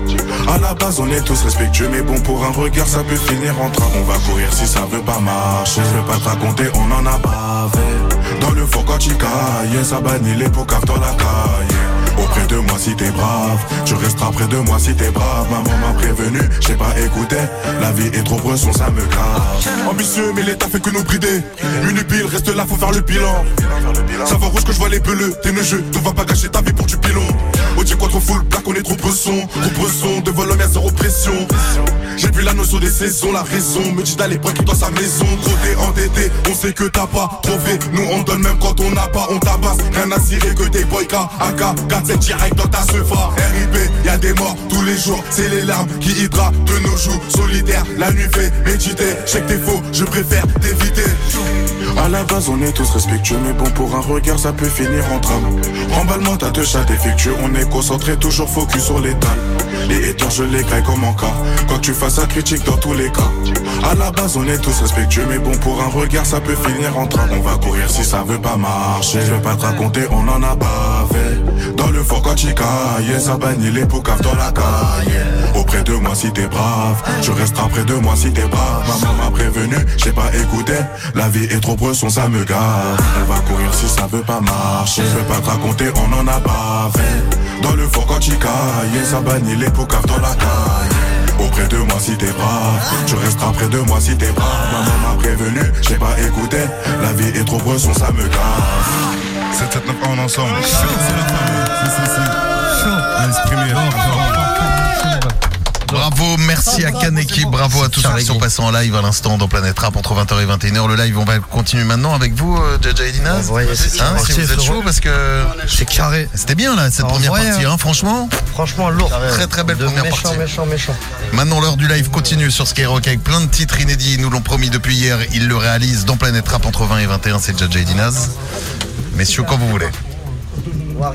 [SPEAKER 16] À la base, on est tous respectueux, mais bon, pour un regard, ça peut finir en trame. On va courir si ça veut pas marcher. Je vais pas te raconter, on en a bavé. Dans le fond, quand tu cailles, ça bannit les pocards dans la caille. De moi si t'es brave, tu resteras près de moi si t'es brave. Maman m'a prévenu, j'ai pas écouté. La vie est trop bresson, ça me grave. Ambitieux, mais l'état fait que nous brider. Une pile, reste là, faut faire le bilan. Ça va rouge que je vois les peleux. T'es ne jeu, tu vas pas gâcher ta vie pour du pilon. Quoi trop full, black, on est trop bresson. Trop bresson, de volume, y'a zéro pression. J'ai vu la notion des saisons, la raison me dit d'aller break dans sa maison. Gros t'es endetté, on sait que t'as pas trouvé. Nous on donne même quand on n'a pas, on tabasse. Rien à cirer que des boyka, AK, 4 7 direct dans ta sefa. RIP, y a des morts tous les jours, c'est les larmes qui hydratent de nos joues. Solitaire, la nuit fait méditer. Check tes faux, je préfère t'éviter. À la base, on est tous respectueux, mais bon, pour un regard, ça peut finir en trame. Remballe-moi ta deux chats défectueux, on est concentré, toujours focus sur l'étal. Les haters, je les graille comme en cas. Que tu fasses, à critique dans tous les cas. À la base, on est tous respectueux, mais bon, pour un regard, ça peut finir en trame. On va courir si ça veut pas marcher. Je vais pas te raconter, on en a bavé. Dans le fort, quand tu cailles, ça bannit les poucaves dans la caille. Auprès de moi, si t'es brave, tu resteras près de moi si t'es brave. Maman m'a prévenu, j'ai pas écouté. La vie est trop bresson, ça me gave. On va courir si ça veut pas marcher. Je vais pas te raconter, on en a bavé. Dans le fort, quand tu cailles, ça bannit les poucaves dans la caille. Auprès de moi si t'es brave, tu resteras près de moi si t'es brave. Maman m'a prévenu, j'ai pas écouté. La vie est trop bresson, ça me gave.
[SPEAKER 8] 7, 7, 9, 1 ensemble. Famille. C'est, c'est. À l'exprimer.
[SPEAKER 2] Bravo, merci à Kaneki, bravo à tous ceux qui sont passés en live à l'instant dans Planète Rap entre 20h et 21h. Le live, on va continuer maintenant avec vous, euh, Jaja et Dinaz. Hein, si vous êtes chaud parce que
[SPEAKER 6] C'est carré.
[SPEAKER 2] c'était bien là cette première partie, hein, franchement.
[SPEAKER 6] Franchement, lourd.
[SPEAKER 2] Très très belle première
[SPEAKER 6] méchant,
[SPEAKER 2] partie.
[SPEAKER 6] méchant, méchant.
[SPEAKER 2] Maintenant, l'heure du live continue sur Skyrock avec plein de titres inédits. Ils nous l'ont promis depuis hier. Ils le réalisent dans Planète Rap entre 20 et 21. C'est Jaja et Dinaz. Messieurs, quand vous voulez. On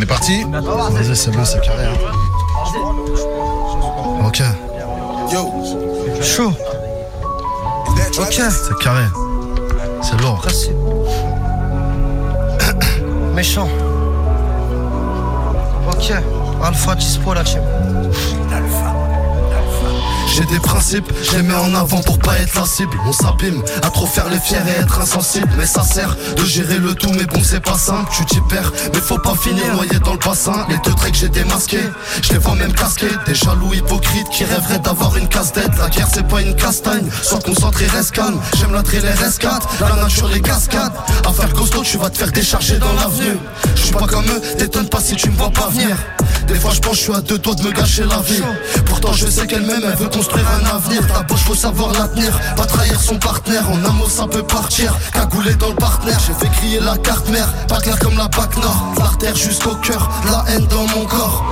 [SPEAKER 2] est parti
[SPEAKER 6] Vas-y, c'est bon, c'est carré. hein. Ok. Chaud. Ok. C'est carré. C'est lourd. *coughs* Méchant. Ok. Alpha dispo la team.
[SPEAKER 4] J'ai des principes, je les mets en avant pour pas être la cible. On s'abîme à trop faire les fiers et être insensible. Mais ça sert de gérer le tout, mais bon, c'est pas simple. Tu t'y perds, mais faut pas finir noyé dans le bassin. Les deux traits que j'ai démasqués, je les vois même casqués. Des jaloux hypocrites qui rêveraient d'avoir une casse tête La guerre, c'est pas une castagne. Sois concentré, reste calme. J'aime la trail, les rescades, la nature, les cascades. À faire costaud, tu vas te faire décharger dans l'avenue. Je suis pas comme eux, t'étonne pas si tu me vois pas venir. Des fois je pense suis à deux doigts de me gâcher la vie. Pourtant je sais qu'elle-même elle veut construire un avenir. Ta bouche faut savoir la tenir. Pas trahir son partenaire. En mot ça peut partir. Cagoulé dans le partenaire. J'ai fait crier la carte mère. Pas clair comme la bac nord. L'artère jusqu'au cœur. La haine dans mon corps.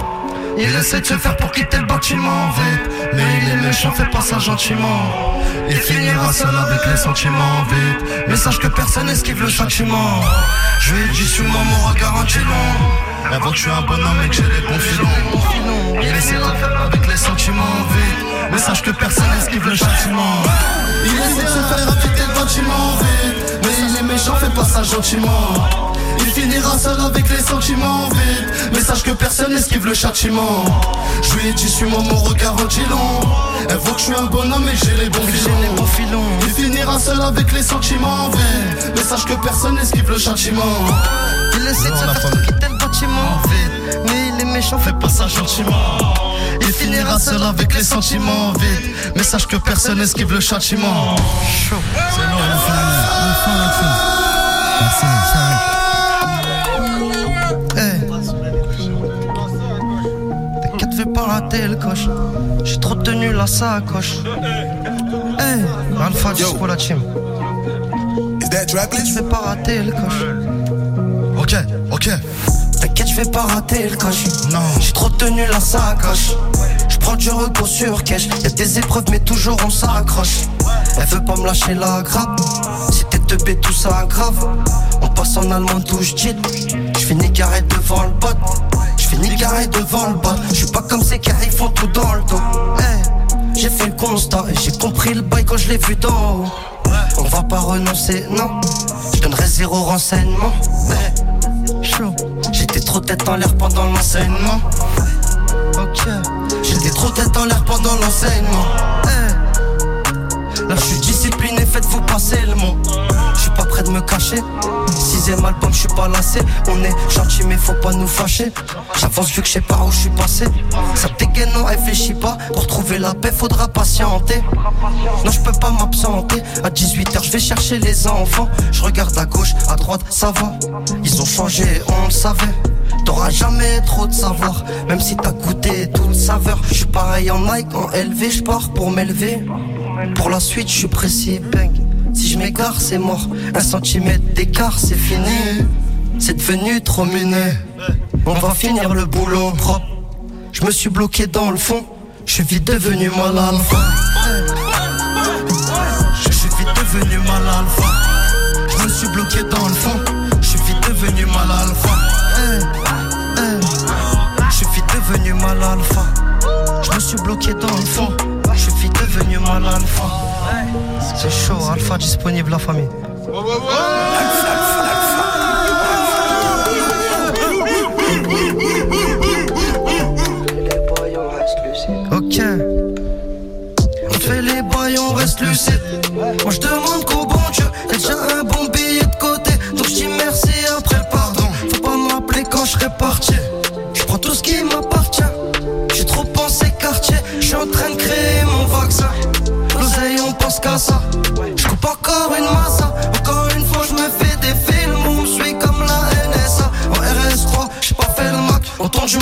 [SPEAKER 4] Il essaie de se faire pour quitter le bâtiment vite Mais il est méchant, fais pas ça gentiment. Il finira seul avec les sentiments vite. Mais sache que personne esquive le châtiment. Je lui ai dit sur moi regard long Elle voit que je suis un bonhomme et que j'ai les bons filons Il essaie de se faire avec les sentiments vite Mais sache que personne esquive le châtiment. Il essaie de se faire avec le bâtiment vite Mais il est méchant, fais pas ça gentiment. Il finira seul avec les sentiments vides Mais sache que personne n'esquive le châtiment. Je lui ai dit suis-moi mon regard en long Elle voit que je suis un bonhomme et que j'ai les bons filons. Il finira seul avec les sentiments vides Mais sache que personne n'esquive le châtiment.
[SPEAKER 6] Il essaie de se faire pour Mais il est méchant, fais pas ça gentiment
[SPEAKER 4] Il finira seul avec les sentiments vides Mais sache que personne n'esquive le châtiment.
[SPEAKER 8] C'est Maxime. Merci, ça
[SPEAKER 6] Hey. T'inquiète, fais pas rater le coche. J'ai trop tenu la sacoche. Hey, Alpha dispo la team.
[SPEAKER 17] Is that?
[SPEAKER 6] Je vais pas rater le coche.
[SPEAKER 17] Ok,
[SPEAKER 3] vais pas rater le coche. Non. J'ai trop tenu la sacoche. Je prends du repos sur cash. Y'a des épreuves, mais toujours on s'accroche. Elle veut pas me lâcher la grappe. C'était te b tout ça grave. On passe en allemand, touche cheat. Je finis carré devant le bot. Je finis carré devant le bot. Je suis pas comme ces qui font tout dans le dos. Eh, j'ai fait le constat et j'ai compris le bail quand je l'ai vu d'en. On va pas renoncer, non. Je donnerai zéro renseignement. Eh, trop tête en l'air pendant l'enseignement. Ok. J'étais trop tête en l'air pendant l'enseignement. Eh. Là, je suis faites-vous passer le mot. Je suis pas prêt de me cacher. Sixième album, je suis pas lassé. On est gentil, mais faut pas nous fâcher. J'avance vu que je sais pas où je suis passé. Ça dégaine, non, réfléchis pas. Pour trouver la paix, faudra patienter. Non, je peux pas m'absenter. À 18h, je vais chercher les enfants. Je regarde à gauche, à droite, ça va. Ils ont changé, on le savait. T'auras jamais trop de savoir, même si t'as goûté toute saveur. Je suis pareil en Nike, en LV, je pars pour m'élever. Pour la suite, je suis précis, bang. Si je m'égare, c'est mort. Un centimètre d'écart, c'est fini. C'est devenu trop miné. On va finir le boulot propre. Je me suis bloqué dans le fond. Je suis devenu mal alpha. Je suis devenu mal alpha. Je me suis bloqué dans le fond. Je suis devenu mal alpha. Je suis devenu mal alpha. Je me suis bloqué dans le fond. Devenu mal alpha. C'est chaud, alpha disponible la famille. Ok. On fait les bails, on reste lucide. Moi je demande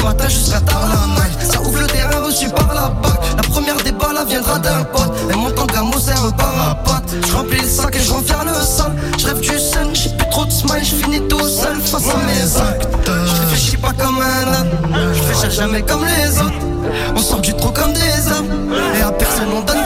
[SPEAKER 3] matin jusqu'à tard la night. Ça ouvre le terrain reçu par la BAC. La première des balles viendra d'un pote. Elle monte en gamme, c'est un parapate. Je remplis le sac et je reviens le sol. Je rêve du sun, j'ai plus trop de smile. Je finis tout seul face à mes actes. Je réfléchis pas comme un âne. Je fais jamais comme les autres. On sort du trou comme des hommes. Et à personne on donne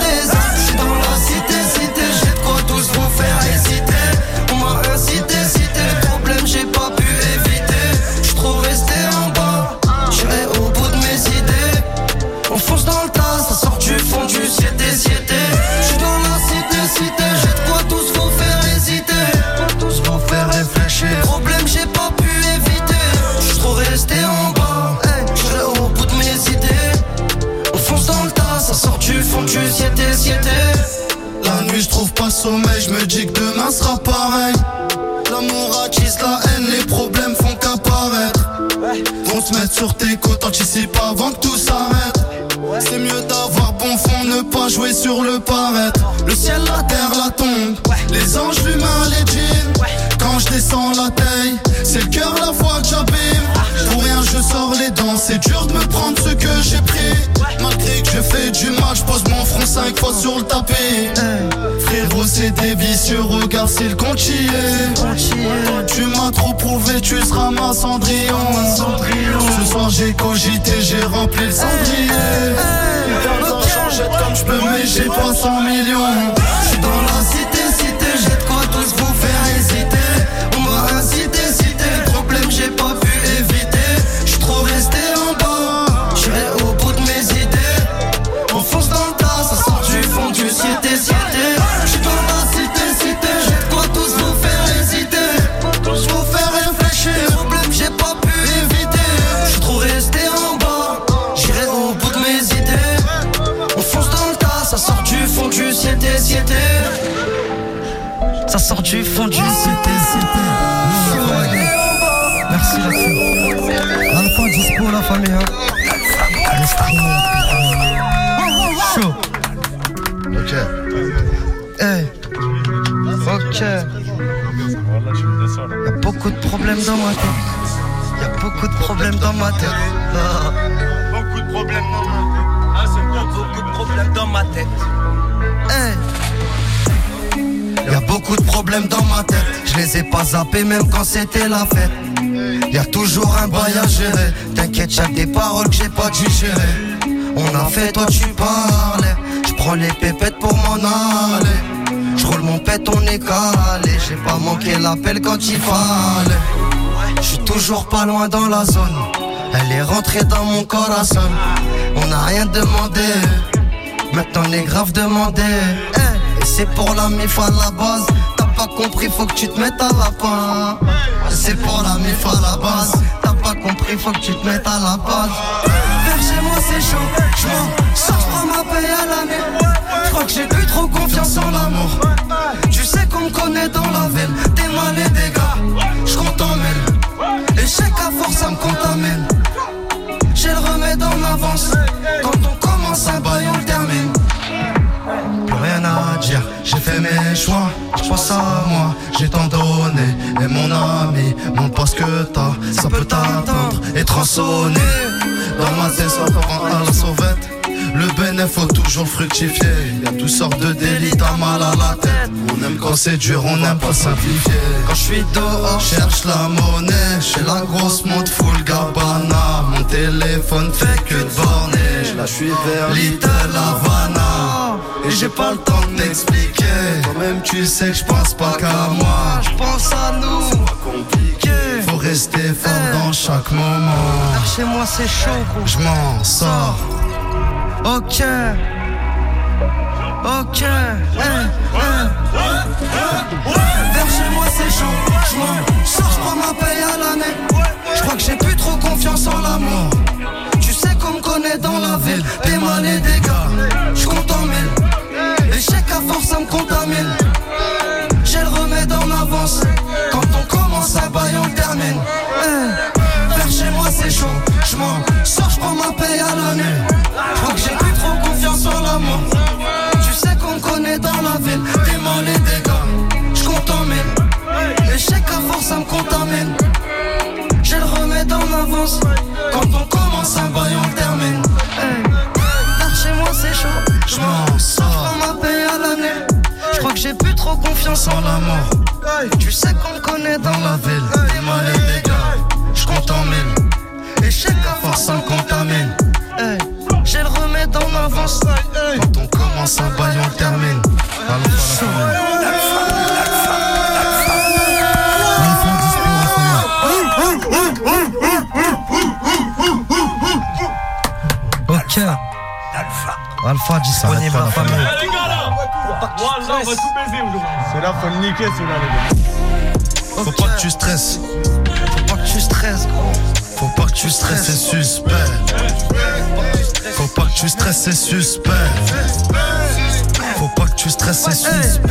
[SPEAKER 4] c'est des vicieux, regarde si le compte. Tu m'as trop prouvé, tu seras ma cendrillon. Ce soir, j'ai cogité, j'ai rempli le cendrier. J'en jette comme je peux, mais j'ai pas 100 millions. Cité. Ça sort du fond du cité, cité.
[SPEAKER 6] Merci là-dessus. Alpha dispo la famille. Hein. Chaud.
[SPEAKER 2] Ok.
[SPEAKER 6] Hey. Ok. Y'a beaucoup de problèmes dans ma tête. Y'a beaucoup de problèmes dans ma tête.
[SPEAKER 18] Beaucoup de problèmes dans ma tête. Ah, beaucoup de problèmes dans ma tête.
[SPEAKER 3] Beaucoup de problèmes dans ma tête, je les ai pas zappés même quand c'était la fête. Y a toujours un bail à gérer, t'inquiète, j'ai des paroles que j'ai pas digérées. On a fait, toi tu parlais, je prends les pépettes pour m'en aller. Je roule mon pète, on est calé, j'ai pas manqué l'appel quand il fallait. Je suis toujours pas loin dans la zone, elle est rentrée dans mon corazon. On n'a rien demandé, maintenant on est grave demandé. Eh, c'est pour la mif à la base, t'as pas compris, faut que tu te mettes à la fin. C'est pour la mif à la base, t'as pas compris, faut que tu te mettes à la base. Vers chez moi c'est chaud, j'm'en sors, j'prends ma paye à l'année. J'crois que j'ai plus trop confiance en l'amour. Tu sais qu'on me connaît dans la ville, des mal et des gars, j'compte en mille. Échec à force, ça me contamine. J'ai le remède en avance. Quand on commence un bail, j'ai fait mes choix. Je pense à moi, j'ai tant donné. Et mon ami, mon poste que t'as, ça peut t'attendre et tronçonner. Dans ma tête, à la sauvette. Le bénéfice faut toujours fructifier. Y a toutes sortes de délits, t'as mal à la tête. On aime quand c'est dur, on aime pas simplifier. Quand je suis dehors, cherche la monnaie. Chez la grosse monte full Gabbana. Mon téléphone fait que de borner. Là, je suis vers Little Havana. Et j'ai pas le temps de m'expliquer. Toi-même, tu sais que je pense pas qu'à moi. Je pense à nous. C'est pas compliqué. Faut rester fort dans chaque moment. Chez moi, c'est chaud, Je m'en sors. Ok. Ok. Eh, eh. Vers chez moi c'est chaud. Je m'en sors, je prends ma paye à l'année. Je crois que j'ai plus trop confiance en l'amour. Tu sais qu'on me connaît dans la ville. Des mal et des gars. Je compte en mille. Échec à force, ça me contamine. J'ai le remède en avance. Quand on commence à bail, on termine. Eh, Vers chez moi c'est chaud. Je m'en sors, je prends ma paye à l'année. Je crois que j'ai plus trop confiance en l'amour. Tu sais qu'on connaît dans la ville. Des et des gars. Je compte en mille. Échec à force, ça me contamine. J'ai le remède en avance. Quand on commence un bail, on termine. Eh, Vers chez moi c'est chaud. Je m'en j'ai plus trop confiance en l'amour. Tu sais qu'on me connaît dans la ville. Des mal et des gars. Je compte en mille. Échec à force, ça me contamine. J'ai le remède en avance. Quand on commence un bail, on le termine.
[SPEAKER 6] Ok. Alpha à la famille.
[SPEAKER 8] Wallah, on va tout baiser aujourd'hui. Ceux-là, faut le niquer, ceux-là, les gars.
[SPEAKER 13] Faut pas que tu stresses.
[SPEAKER 3] Faut pas que tu stresses, gros.
[SPEAKER 13] Faut pas que tu stresses, c'est suspect. Faut pas que tu stresses, c'est suspect. Faut pas que tu stresses, c'est suspect.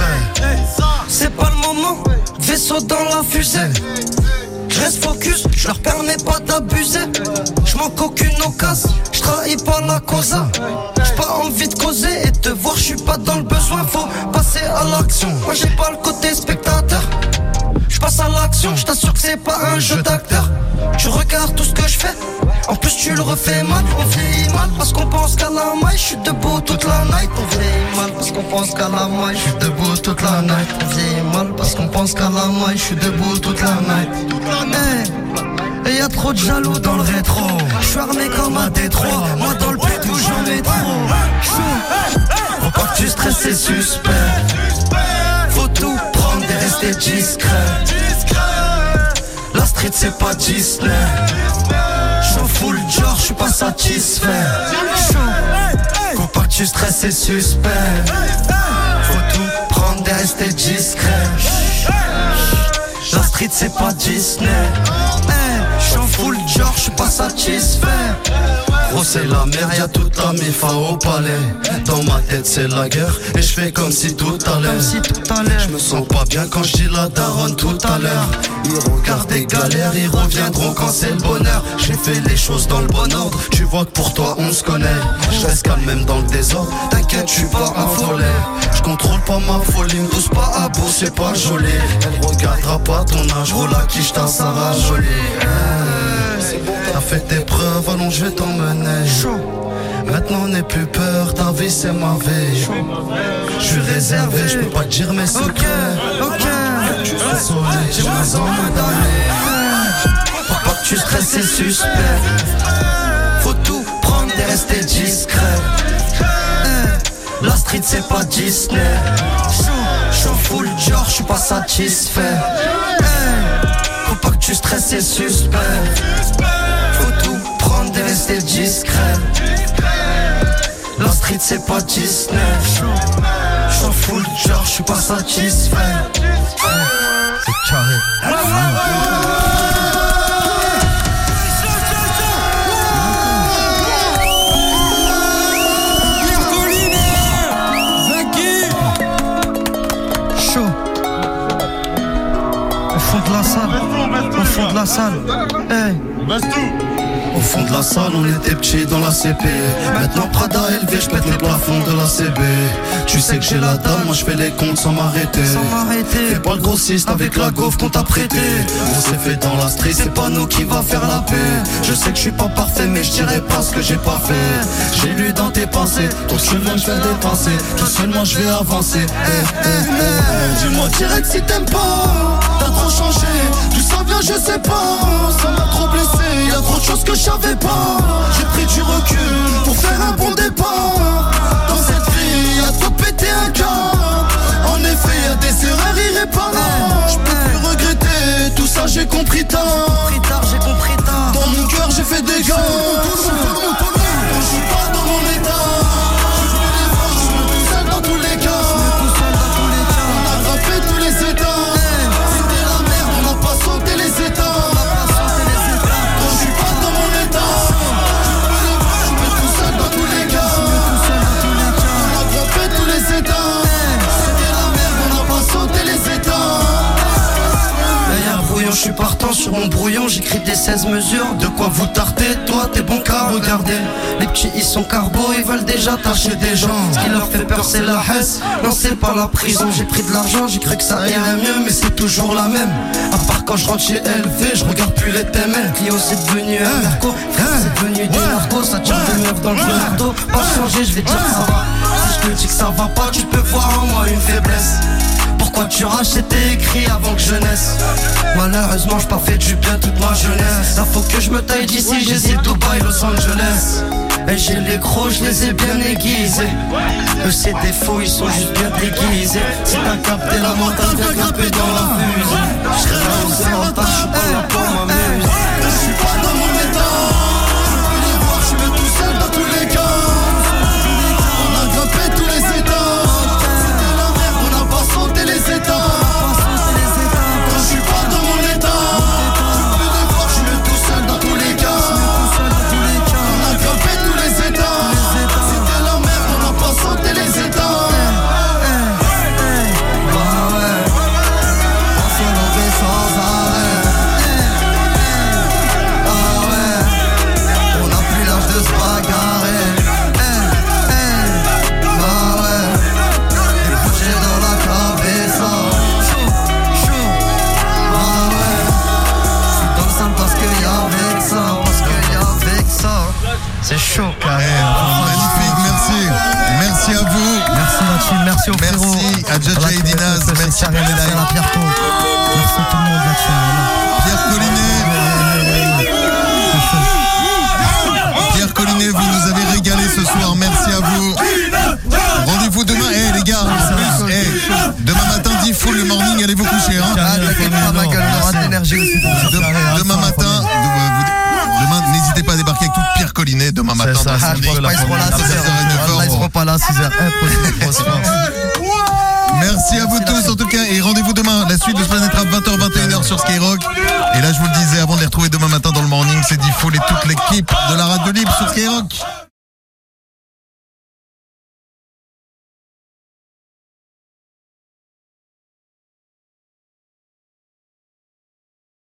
[SPEAKER 3] C'est pas le moment, vaisseau dans la fusée. Je reste focus, je leur permets pas d'abuser. Je manque aucune occasion, je trahis pas la cause. J'ai pas envie de causer et te voir, je suis pas dans le besoin. Faut passer à l'action. Moi j'ai pas le côté spectateur. Je passe à l'action, je t'assure que c'est pas un jeu d'acteur. Tu regardes tout ce que je fais, en plus tu le refais mal. On vieillit mal parce qu'on pense qu'à la maille, je suis debout toute la night. On vieillit mal parce qu'on pense qu'à la maille, je suis debout toute la night. On vieillit mal parce qu'on pense qu'à la maille, je suis debout toute la night. Hey, et y a trop de jaloux dans le rétro. Je suis armé comme un Détroit, moi dans le pétou j'en ai trop. Que tu stresses, c'est suspect. Faut tout prendre et rester discret. La street c'est pas Disney. Suis pas satisfait. Faut pas que tu stresses, c'est suspect. Faut tout prendre et rester discret. La street c'est pas Disney. Eh, J'en fous le genre, je suis pas satisfait. Gros c'est la merde, y'a toute la mifa au palais. Dans ma tête c'est la guerre Et je fais comme si tout allait. Si Je me sens pas bien quand je dis la daronne tout à l'heure. Ils regardent des galères, ils reviendront quand c'est le bonheur. J'ai fait les choses dans le bon ordre Tu vois que pour toi on se connaît. Je reste calme même dans le désordre T'inquiète je suis pas affolé Je contrôle pas ma folie, me pousse pas à bout c'est pas joli. Elle regardera pas ton âge, roule à qui j't'en Sarah jolie T'as fait tes preuves, allons je vais t'emmener
[SPEAKER 4] Maintenant n'aie plus peur, ta vie c'est ma vie. Je suis réservé, je peux pas te dire mes secrets.
[SPEAKER 3] Ok,
[SPEAKER 4] Désolé, j'ai besoin d'années.
[SPEAKER 3] Pour pas que tu stresses, c'est suspect. Faut tout prendre et rester discret. La street c'est pas Disney. J'suis full genre, j'suis pas satisfait. Faut pas que tu stresses, c'est suspect. Rester discret. La street c'est pas Disney. J'suis full genre, j'suis pas satisfait.
[SPEAKER 6] C'est carré. Chaud. Au fond de la salle. Au fond de la salle. Hey.
[SPEAKER 4] Au fond de la salle, on était petits dans la CP. Maintenant Prada élevé, je pète les plafonds de la CB. Tu sais que j'ai la dalle, moi je fais les comptes sans m'arrêter. Fais pas le grossiste avec la gaufre qu'on t'a prêté. On s'est fait dans la street, c'est pas nous qui va faire la paix. Je sais que je suis pas parfait, mais je dirais pas ce que j'ai pas fait. J'ai lu dans tes pensées, ton chemin je vais dépenser. Tout seul, moi je vais avancer. Eh, eh, eh. Dis-moi direct si t'aimes pas. Trop changé, tout ça vient, je sais pas. Ça m'a trop blessé, y a trop de choses que je savais pas. J'ai pris du recul pour faire un bon départ. Dans cette vie, y a trop pété un câble. En effet, y a des erreurs irréparables. Je peux plus regretter, tout ça j'ai compris tard.
[SPEAKER 3] j'ai compris tard.
[SPEAKER 4] Dans mon cœur, j'ai fait des gars. Quand je suis pas dans mon état. Je suis
[SPEAKER 3] partant sur mon brouillon, j'écris des 16 mesures. De quoi vous tartez, toi t'es bon qu'à regarder. Les petits ils sont carbo, ils veulent déjà tâcher des gens. Ce qui leur fait peur c'est la hesse, c'est pas la prison. J'ai pris de l'argent, j'ai cru que ça irait mieux, mais c'est toujours la même. À part quand je rentre chez LV, je regarde plus les PML. Clio c'est devenu un narco, frère c'est devenu des narcos, ça tire des meufs dans le marteau. Pas changer, je vais dire ça va. Si je te dis que ça va pas, tu peux voir en moi une faiblesse. Pourquoi tu rages c'était écrit avant que je naisse Malheureusement j'ai pas fait du bien toute ma jeunesse. Là faut que je me taille d'ici j'hésite Dubaï Los Angeles. Et j'ai les gros je les ai bien aiguisés. Eux c'est des faux ils sont juste bien déguisés. Si t'as capté la montagne viens grimper dans la fusée. Je serai là où tas je suis pas là